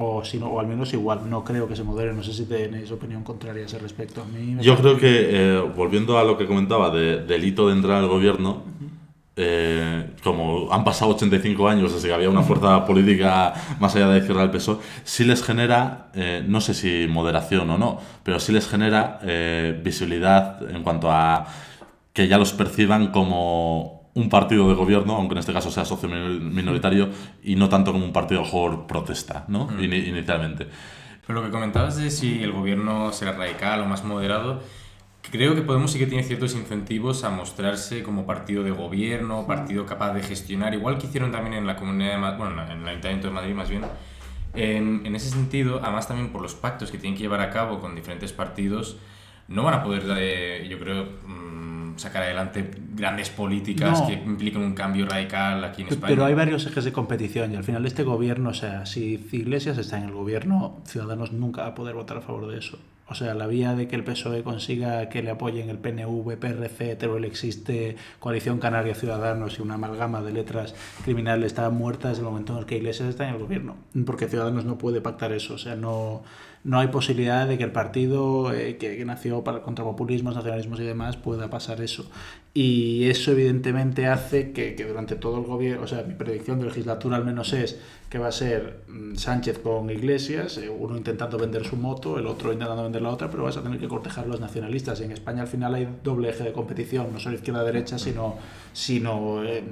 O, si o al menos igual, no creo que se modere. No sé si tenéis opinión contraria a ese respecto. A mí Yo creo que, eh, volviendo a lo que comentaba de delito de entrar al gobierno, eh, como han pasado 85 años desde que había una fuerza política más allá de izquierda del PSOE, sí les genera, eh, no sé si moderación o no, pero sí les genera eh, visibilidad en cuanto a que ya los perciban como un partido de gobierno, aunque en este caso sea socio minoritario, y no tanto como un partido mejor protesta, ¿no? Inicialmente. Pero lo que comentabas de si el gobierno será radical o más moderado, Creo que Podemos sí que tiene ciertos incentivos a mostrarse como partido de gobierno, partido capaz de gestionar, igual que hicieron también en la comunidad de Madrid, bueno, en el Ayuntamiento de Madrid más bien. En, en, ese sentido, además también por los pactos que tienen que llevar a cabo con diferentes partidos, no van a poder, eh, yo creo, mm, sacar adelante grandes políticas que impliquen un cambio radical aquí en España. Pero hay varios ejes de competición y al final este gobierno, o sea, si Iglesias está en el gobierno, Ciudadanos nunca va a poder votar a favor de eso. O sea, la vía de que el PSOE consiga que le apoyen el PNV, PRC, Teruel existe, Coalición Canaria Ciudadanos y una amalgama de letras criminales está muerta desde el momento en el que Iglesias está en el gobierno. Porque Ciudadanos no puede pactar eso. O sea, no, no hay posibilidad de que el partido eh, que, nació para, contra populismos, nacionalismos y demás pueda pasar eso. Y eso evidentemente hace que, que durante todo el gobierno, o sea, mi predicción de legislatura al menos es que va a ser mm, Sánchez con Iglesias, eh, uno intentando vender su moto, el otro intentando vender la otra, pero vas a tener que cortejar a los nacionalistas. Y en España al final hay doble eje de competición, no solo izquierda-derecha, sino, sino eh,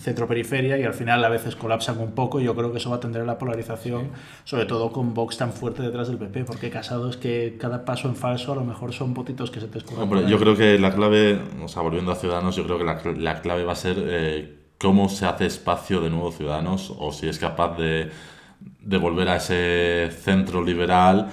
centro-periferia, y al final a veces colapsan un poco. Y yo creo que eso va a tender a la polarización, sobre todo con Vox tan fuerte detrás del PP, porque Casado es que cada paso en falso a lo mejor son potitos que se te escurren. yo creo que la clave, o sea, volviendo a Ciudadanos, yo creo que la, la clave va a ser... Eh, cómo se hace espacio de nuevos ciudadanos o si es capaz de, de volver a ese centro liberal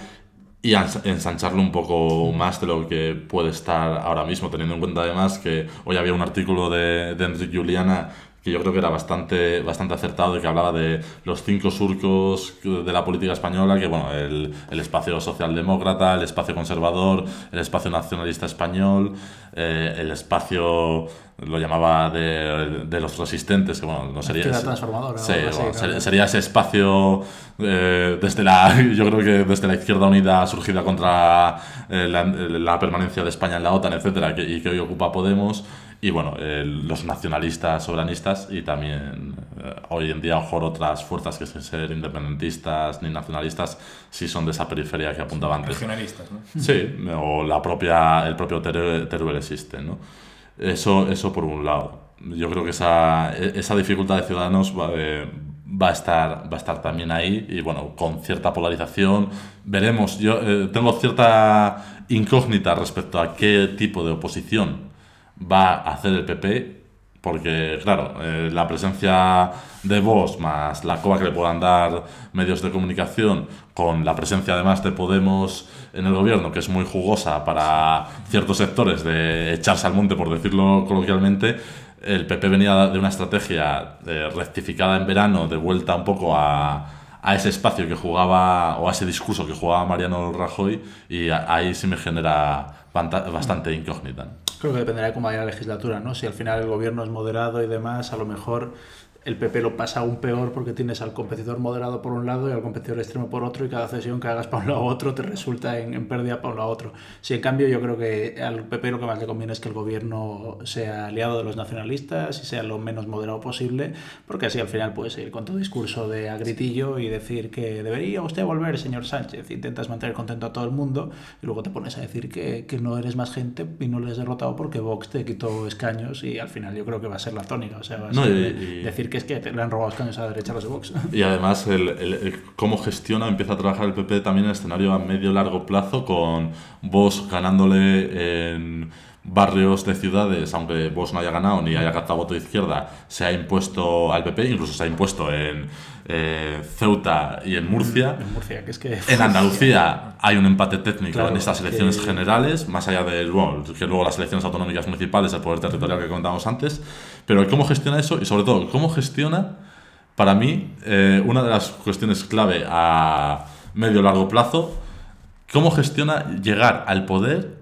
y ensancharlo un poco más de lo que puede estar ahora mismo, teniendo en cuenta además que hoy había un artículo de, Enrique Juliana que yo creo que era bastante, bastante acertado y que hablaba de los cinco surcos de la política española, que bueno, el, el espacio socialdemócrata, el espacio conservador, el espacio nacionalista español, eh, el espacio lo llamaba de, de, los resistentes, que bueno, no sería... Ese, transformadora. Sí, sería, ese espacio eh, desde la, *laughs* yo creo que desde la izquierda unida surgida contra eh, la, la, permanencia de España en la OTAN, etcétera, que, y que hoy ocupa Podemos, y bueno, los nacionalistas soberanistas y también eh, hoy en día, mejor otras fuerzas que sin ser independentistas ni nacionalistas, sí son de esa periferia que apuntaba antes. Regionalistas, ¿no? Sí, o la propia, el propio Teruel, existe, ¿no? Eso, eso por un lado. Yo creo que esa, esa dificultad de ciudadanos va, eh, va, a estar, va a estar también ahí y bueno, con cierta polarización. Veremos, yo eh, tengo cierta incógnita respecto a qué tipo de oposición va a hacer el PP, porque claro, eh, la presencia de Vox más la coba que le puedan dar medios de comunicación, con la presencia además de Podemos en el gobierno, que es muy jugosa para ciertos sectores de echarse al monte, por decirlo coloquialmente, el PP venía de una estrategia eh, rectificada en verano, de vuelta un poco a, a ese espacio que jugaba, o a ese discurso que jugaba Mariano Rajoy, y ahí sí me genera bastante incógnita. Creo que dependerá de cómo vaya la legislatura, ¿no? Si al final el gobierno es moderado y demás, a lo mejor el PP lo pasa aún peor porque tienes al competidor moderado por un lado y al competidor extremo por otro y cada cesión que hagas para un lado u otro te resulta en, en pérdida para un lado u otro. Si en cambio yo creo que al PP lo que más le conviene es que el gobierno sea aliado de los nacionalistas y sea lo menos moderado posible porque así al final puedes ir con tu discurso de agritillo y decir que debería usted volver, señor Sánchez. Intentas mantener contento a todo el mundo y luego te pones a decir que, que no eres más gente y no le has derrotado porque Vox te quitó escaños y al final yo creo que va a ser la tónica. O sea, va a No, ser y- de- y- decir que es que le han robado escaños a la derecha a los de Vox. *laughs* Y además, el, el- el cómo gestiona, empieza a trabajar el PP también en escenario a medio largo plazo, con Vox ganándole en barrios de ciudades, aunque Vox no haya ganado ni haya captado voto de izquierda, se ha impuesto al PP, incluso se ha impuesto en eh, Ceuta y en Murcia. En Murcia, que es que... En Andalucía hay un empate técnico Claro, en estas es elecciones que- generales, más allá de que luego las elecciones autonómicas municipales, el poder territorial que comentábamos antes, pero cómo gestiona eso y sobre todo cómo gestiona, para mí, eh, una de las cuestiones clave a medio largo plazo, cómo gestiona llegar al poder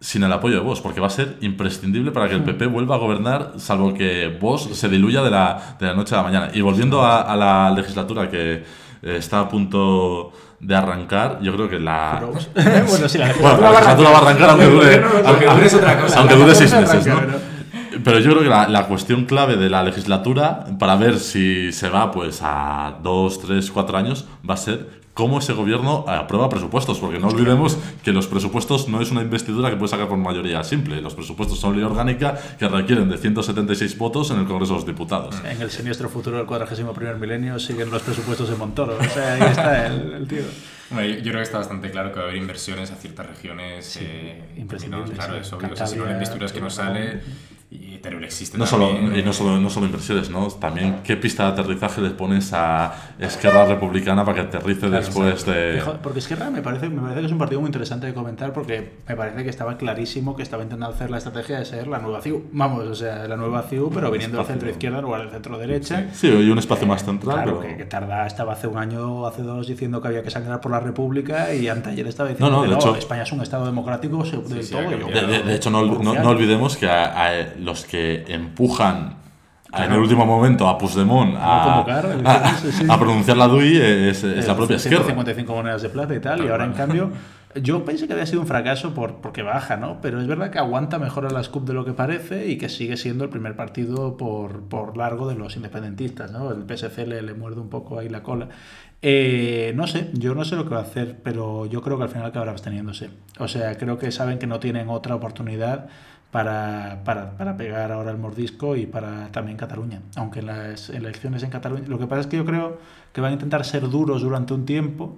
sin el apoyo de Vox, porque va a ser imprescindible para que el PP vuelva a gobernar, salvo que Vox se diluya de la, de la noche a la mañana. Y volviendo a, a la legislatura que eh, está a punto de arrancar, yo creo que la... *laughs* bueno, sí, la Bueno, la legislatura va a arrancar aunque dure, Aunque otra cosa. aunque dure seis meses, ¿no? Pero yo creo que la, la cuestión clave de la legislatura, para ver si se va pues a dos, tres, cuatro años, va a ser cómo ese gobierno aprueba presupuestos, porque no olvidemos que los presupuestos no es una investidura que puede sacar por mayoría simple. Los presupuestos son ley orgánica que requieren de 176 votos en el Congreso de los Diputados. En el siniestro futuro del 41 primer milenio siguen los presupuestos de Montoro. O sea, ahí está el, el tío. Bueno, yo, yo creo que está bastante claro que va a haber inversiones a ciertas regiones. eh, imprescindibles, no, claro, sí. es obvio. O sea, si no es que no sale. Y Teruel existe No solo, también, y no eh, solo, no solo inversiones, ¿no? También qué pista de aterrizaje le pones a Esquerra Republicana para que aterrice después de... Porque Esquerra me parece, me parece que es un partido muy interesante de comentar porque me parece que estaba clarísimo que estaba intentando hacer la estrategia de ser la nueva CIU. Vamos, o sea, la nueva CIU, pero viniendo del Espacio. centro izquierda en lugar del centro derecha. Sí, y un espacio más central, Claro, pero... que, que tarda, estaba hace un año, hace dos, diciendo que había que sangrar por la República y anteayer estaba diciendo No, no, que de no, hecho- España es un Estado democrático se- del sí, todo. De, de- de hecho, no, no- no olvidemos que a, a los que empujan a- en Claro. el último momento a Puigdemont a, convocar, a- sí, sí. a pronunciar la DUI es, es la propia izquierda. 155 monedas de plata y tal, y ahora en cambio *laughs* yo pensé que había sido un fracaso por, porque baja, ¿no? Pero es verdad que aguanta mejor a la SCUP de lo que parece y que sigue siendo el primer partido por, por largo de los independentistas, ¿no? El PSC le, le muerde un poco ahí la cola. Eh, no sé, yo no sé lo que va a hacer, pero yo creo que al final acabará absteniéndose. O sea, creo que saben que no tienen otra oportunidad para, para, para pegar ahora el mordisco y para también Cataluña. Aunque las elecciones en Cataluña. Lo que pasa es que yo creo que van a intentar ser duros durante un tiempo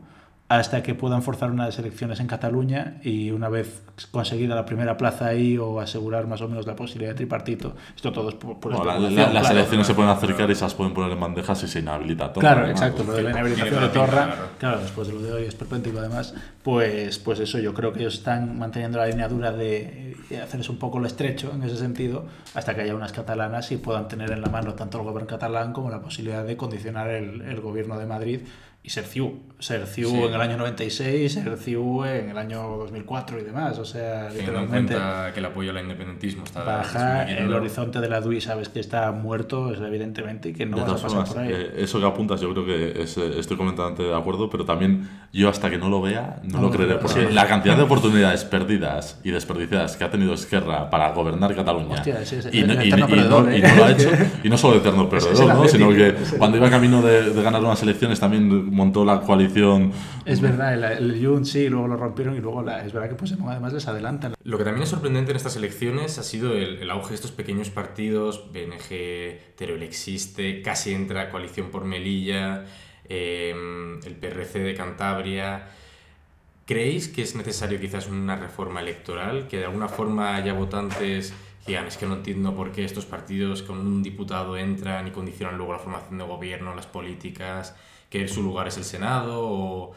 hasta que puedan forzar unas elecciones en Cataluña y una vez conseguida la primera plaza ahí o asegurar más o menos la posibilidad de tripartito, esto todo es por, por Bueno, la- especulación, la- las claro. elecciones se pueden acercar y se las pueden poner en bandejas y se inhabilita todo. Claro, ¿no? exacto, lo de la inhabilitación de Torra, claro, después de lo de hoy es perpéntico además, pues, pues eso, yo creo que ellos están manteniendo la línea dura de, de hacerse un poco lo estrecho en ese sentido, hasta que haya unas catalanas y puedan tener en la mano tanto el gobierno catalán como la posibilidad de condicionar el, el gobierno de Madrid y ser CIU, ser CIU Sí. en el año 96, ser CIU en el año 2004 y demás, o sea, Teniendo en literalmente cuenta que el apoyo al independentismo está baja el disminuyendo. horizonte de la DUI, sabes que está muerto, es evidentemente, y que no de vas a pasar formas, por ahí. eh, eso que apuntas yo creo que es, eh, estoy completamente de acuerdo, pero también yo hasta que no lo vea no, No, lo creeré, porque sí. la cantidad de oportunidades perdidas y desperdiciadas que ha tenido Esquerra para gobernar Cataluña Hostia, es y, no, el y- eterno y no- perdedor, y ¿eh? no lo ha hecho, y no solo de eterno *laughs* es el perdedor, ¿no? sino que es el- cuando iba camino de, de ganar unas elecciones también montó la coalición Es verdad, el, el Jun sí, luego lo rompieron y luego la, es verdad que pues además les adelantan. Lo que también es sorprendente en estas elecciones ha sido el, el auge de estos pequeños partidos, BNG, Teruel existe, casi entra Coalición por Melilla, eh, el PRC de Cantabria. ¿Creéis que es necesario quizás una reforma electoral? Que de alguna forma haya votantes que digan, es que no entiendo por qué estos partidos con un diputado entran y condicionan luego la formación de gobierno, las políticas, que su lugar es el Senado, o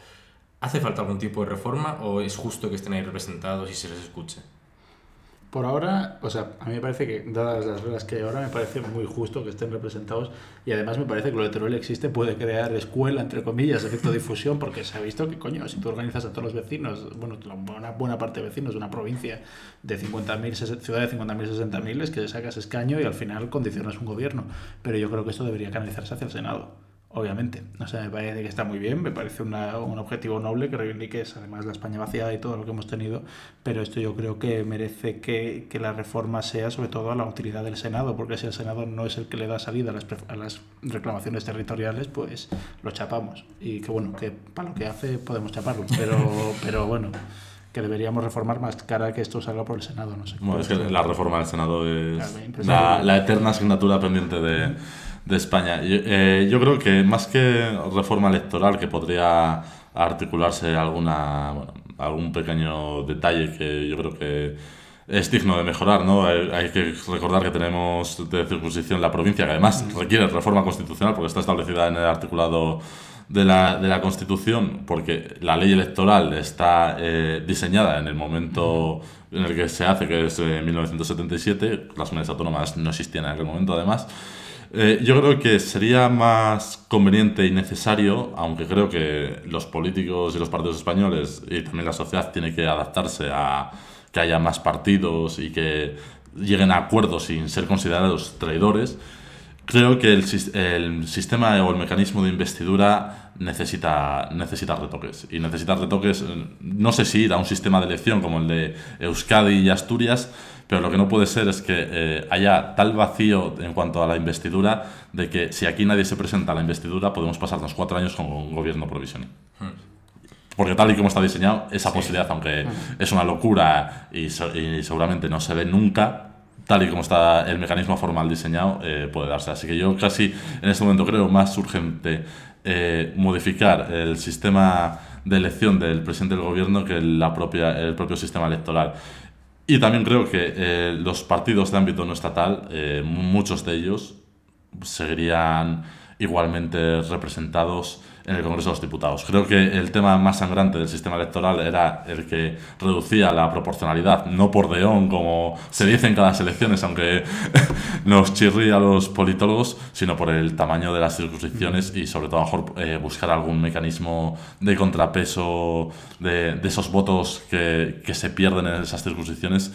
¿hace falta algún tipo de reforma o es justo que estén ahí representados y se les escuche? por ahora, o sea, a mí me parece que, dadas las reglas que hay ahora, me parece muy justo que estén representados y además me parece que lo de Teruel existe, puede crear escuela, entre comillas, efecto difusión, porque se ha visto que, coño, si tú organizas a todos los vecinos, bueno, una buena parte de vecinos de una provincia de 50.000, ciudad de 50.000, 60.000, es que sacas escaño y al final condicionas un gobierno. Pero yo creo que esto debería canalizarse hacia el Senado obviamente. O sea, me parece que está muy bien, me parece una, un objetivo noble que reivindiques además la España vaciada y todo lo que hemos tenido, pero esto yo creo que merece que, que, la reforma sea sobre todo a la utilidad del Senado, porque si el Senado no es el que le da salida a las, a las reclamaciones territoriales, pues lo chapamos. Y que bueno, que para lo que hace podemos chaparlo, pero, *laughs* pero bueno que deberíamos reformar más cara que esto salga por el Senado, no sé. Bueno, es que la reforma del Senado es la, la, eterna asignatura pendiente de, de España. Yo, eh, yo, creo que más que reforma electoral, que podría articularse alguna, bueno, algún pequeño detalle que yo creo que es digno de mejorar, ¿no? Hay, que recordar que tenemos de circunscripción la provincia, que además requiere reforma constitucional porque está establecida en el articulado de la, de la Constitución, porque la ley electoral está eh, diseñada en el momento en el que se hace, que es en 1977, las comunidades autónomas no existían en aquel momento además, eh, yo creo que sería más conveniente y necesario, aunque creo que los políticos y los partidos españoles y también la sociedad tiene que adaptarse a que haya más partidos y que lleguen a acuerdos sin ser considerados traidores, creo que el, el sistema o el mecanismo de investidura necesita, necesita retoques. Y necesita retoques, no sé si ir a un sistema de elección como el de Euskadi y Asturias, pero lo que no puede ser es que eh, haya tal vacío en cuanto a la investidura de que si aquí nadie se presenta a la investidura podemos pasarnos cuatro años con un gobierno provisional. Porque tal y como está diseñado, esa posibilidad, aunque es una locura y, seguramente no se ve nunca, tal y como está el mecanismo formal diseñado, eh, puede darse. Así que yo casi en este momento creo más urgente eh, modificar el sistema de elección del presidente del gobierno que la propia, el propio sistema electoral. Y también creo que eh, los partidos de ámbito no estatal, eh, muchos de ellos, seguirían igualmente representados en el Congreso de los Diputados. Creo que el tema más sangrante del sistema electoral era el que reducía la proporcionalidad, no por deón, como se dice en cada elecciones, aunque *laughs* nos chirría a los politólogos, sino por el tamaño de las circunscripciones y sobre todo mejor eh, buscar algún mecanismo de contrapeso de, de esos votos que, que se pierden en esas circunscripciones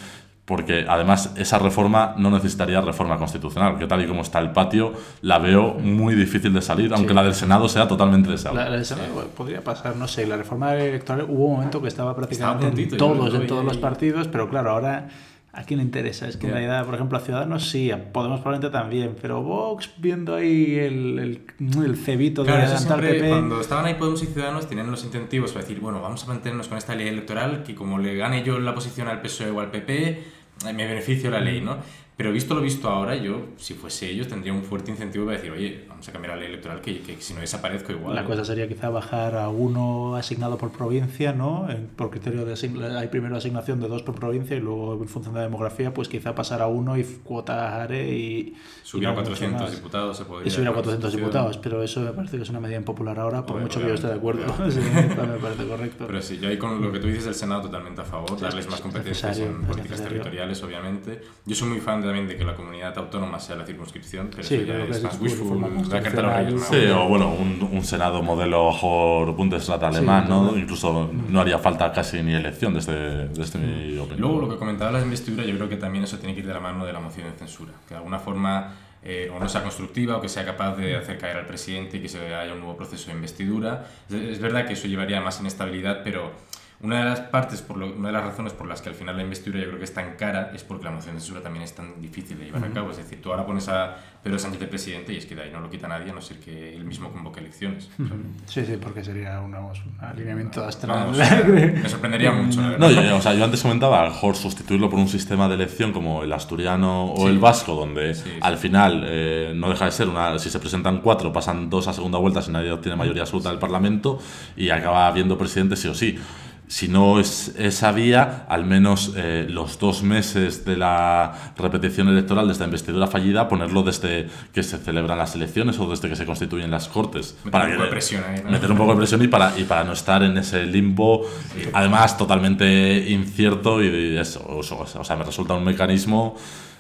porque además esa reforma no necesitaría reforma constitucional, que tal y como está el patio, la veo muy difícil de salir, aunque la del Senado sea totalmente deseable. La, del Senado podría pasar, no sé, la reforma electoral hubo un momento que estaba prácticamente en todos, en todos los partidos, pero claro, ahora ¿A quién le interesa? Es que en realidad, por ejemplo, a Ciudadanos sí, a Podemos probablemente también, pero Vox viendo ahí el, el, el cebito de adelantar PP... Cuando estaban ahí Podemos y Ciudadanos tenían los incentivos para decir, bueno, vamos a mantenernos con esta ley electoral que como le gane yo la posición al PSOE o al PP, me beneficio la ley, ¿no? Pero visto lo visto ahora, yo, si fuese ellos, tendría un fuerte incentivo para decir, oye, vamos a cambiar la ley electoral, que, que si no desaparezco igual. La cosa sería quizá bajar a uno asignado por provincia, ¿no? por criterio de hay primero asignación de dos por provincia y luego en función de la demografía, pues quizá pasar a uno y cuota ARE y... Subir a 400 diputados se podría. Y subir a 400 diputados, pero eso me parece que es una medida impopular ahora, por mucho que yo esté de acuerdo. *laughs* sí, me parece correcto. Pero sí, yo ahí con lo que tú dices del Senado totalmente a favor, darles más competencias en políticas territoriales, obviamente. Yo soy muy fan de también de que la comunidad autónoma sea la circunscripción, pero eso ya es más wishful, la carta de los reyes. Sí, o bueno, un, un Senado modelo mejor Bundesrat alemán, ¿no? Incluso no haría falta casi ni elección desde, desde mi opinión. Luego, lo que comentaba la investidura, yo creo que también eso tiene que ir de la mano de la moción de censura, que de alguna forma eh, o no sea constructiva o que sea capaz de hacer caer al presidente y que se haya un nuevo proceso de investidura. es verdad que eso llevaría a más inestabilidad, pero una de las partes, por lo, una de las razones por las que al final la investidura yo creo que es tan cara es porque la moción de censura también es tan difícil de llevar a cabo. Es decir, tú ahora pones a Pedro Sánchez de presidente y es que de ahí no lo quita nadie a no ser que él mismo convoque elecciones. Sí, sí, porque sería un alineamiento astral. me sorprendería *laughs* mucho. No, yo, o sea, yo antes comentaba, a lo mejor sustituirlo por un sistema de elección como el asturiano o el vasco, donde al final eh, no deja de ser una. Si se presentan cuatro, pasan dos a segunda vuelta si nadie tiene mayoría absoluta del Parlamento y acaba habiendo presidente sí o sí. Si no es esa vía, al menos eh, los dos meses de la repetición electoral de esta investidura fallida, ponerlo desde que se celebran las elecciones o desde que se constituyen las cortes. Meter para un que- poco de presión ahí, ¿no? Meter un poco de presión y para, y para no estar en ese limbo, además totalmente incierto y eso, o sea, me resulta un mecanismo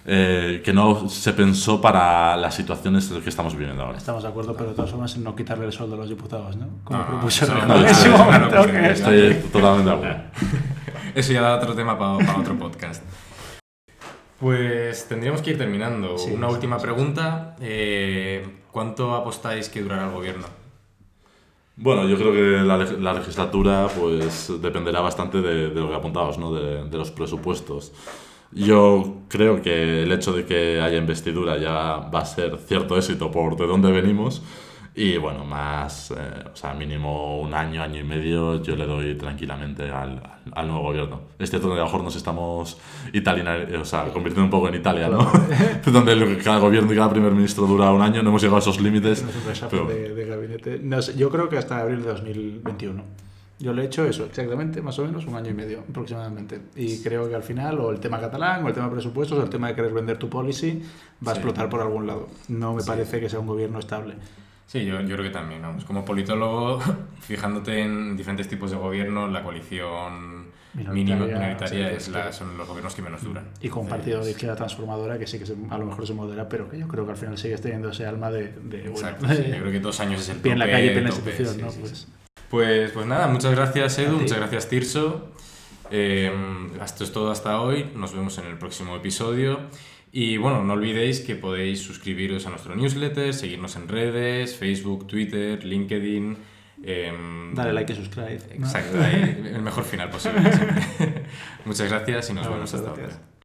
eh, que no se pensó para las situaciones que estamos viviendo ahora. Estamos de acuerdo, pero de todas formas en no quitarle el sueldo a los diputados, ¿no? Como No, no, propusieron eso en no, ese no momento. que Estoy totalmente de acuerdo. *laughs* Eso ya da otro tema para, para otro podcast. Pues tendríamos que ir terminando. Sí, Una sí, última sí. pregunta. eh, ¿Cuánto apostáis que durará el gobierno? Bueno, yo creo que la, la legislatura pues dependerá bastante de, de lo que apuntabas, ¿no? de, de los presupuestos. Yo creo que el hecho de que haya investidura ya va a ser cierto éxito por de dónde venimos. Y bueno, más, eh, o sea, mínimo un año, año y medio, yo le doy tranquilamente al, al- nuevo gobierno. Es cierto que a lo mejor nos estamos italina, o sea, convirtiendo un poco en Italia, ¿no? *laughs* Donde el- cada gobierno y cada primer ministro dura un año, no hemos llegado a esos límites. Pero- de, de gabinete. No sé, yo creo que hasta abril de 2021. Yo le he hecho eso, exactamente, más o menos un año y medio aproximadamente. Y creo que al final, o el tema catalán, o el tema presupuestos, o el tema de querer vender tu policy, va a Sí. explotar por algún lado. No me Sí. parece que sea un gobierno estable. Sí, yo, yo creo que también. Vamos. Como politólogo, *laughs* fijándote en diferentes tipos de gobierno, la coalición Minoritaria, mínima minoritaria sí, es la- son los gobiernos que menos duran. Y con un partido de izquierda transformadora que sí que se- a lo mejor se modera, pero que yo creo que al final sigues teniendo ese alma de, de bueno, Exacto, sí, yo creo que dos años es el pie en la calle, pie en la institución, Pues. Pues, pues nada, muchas gracias Edu, muchas gracias Tirso. Eh, esto es todo hasta hoy, nos vemos en el próximo episodio. Y bueno, no olvidéis que podéis suscribiros a nuestro newsletter, seguirnos en redes, Facebook, Twitter, LinkedIn. em, Dale like y subscribe. Exacto, el mejor final posible. *laughs* Muchas gracias y nos vemos hasta ahora.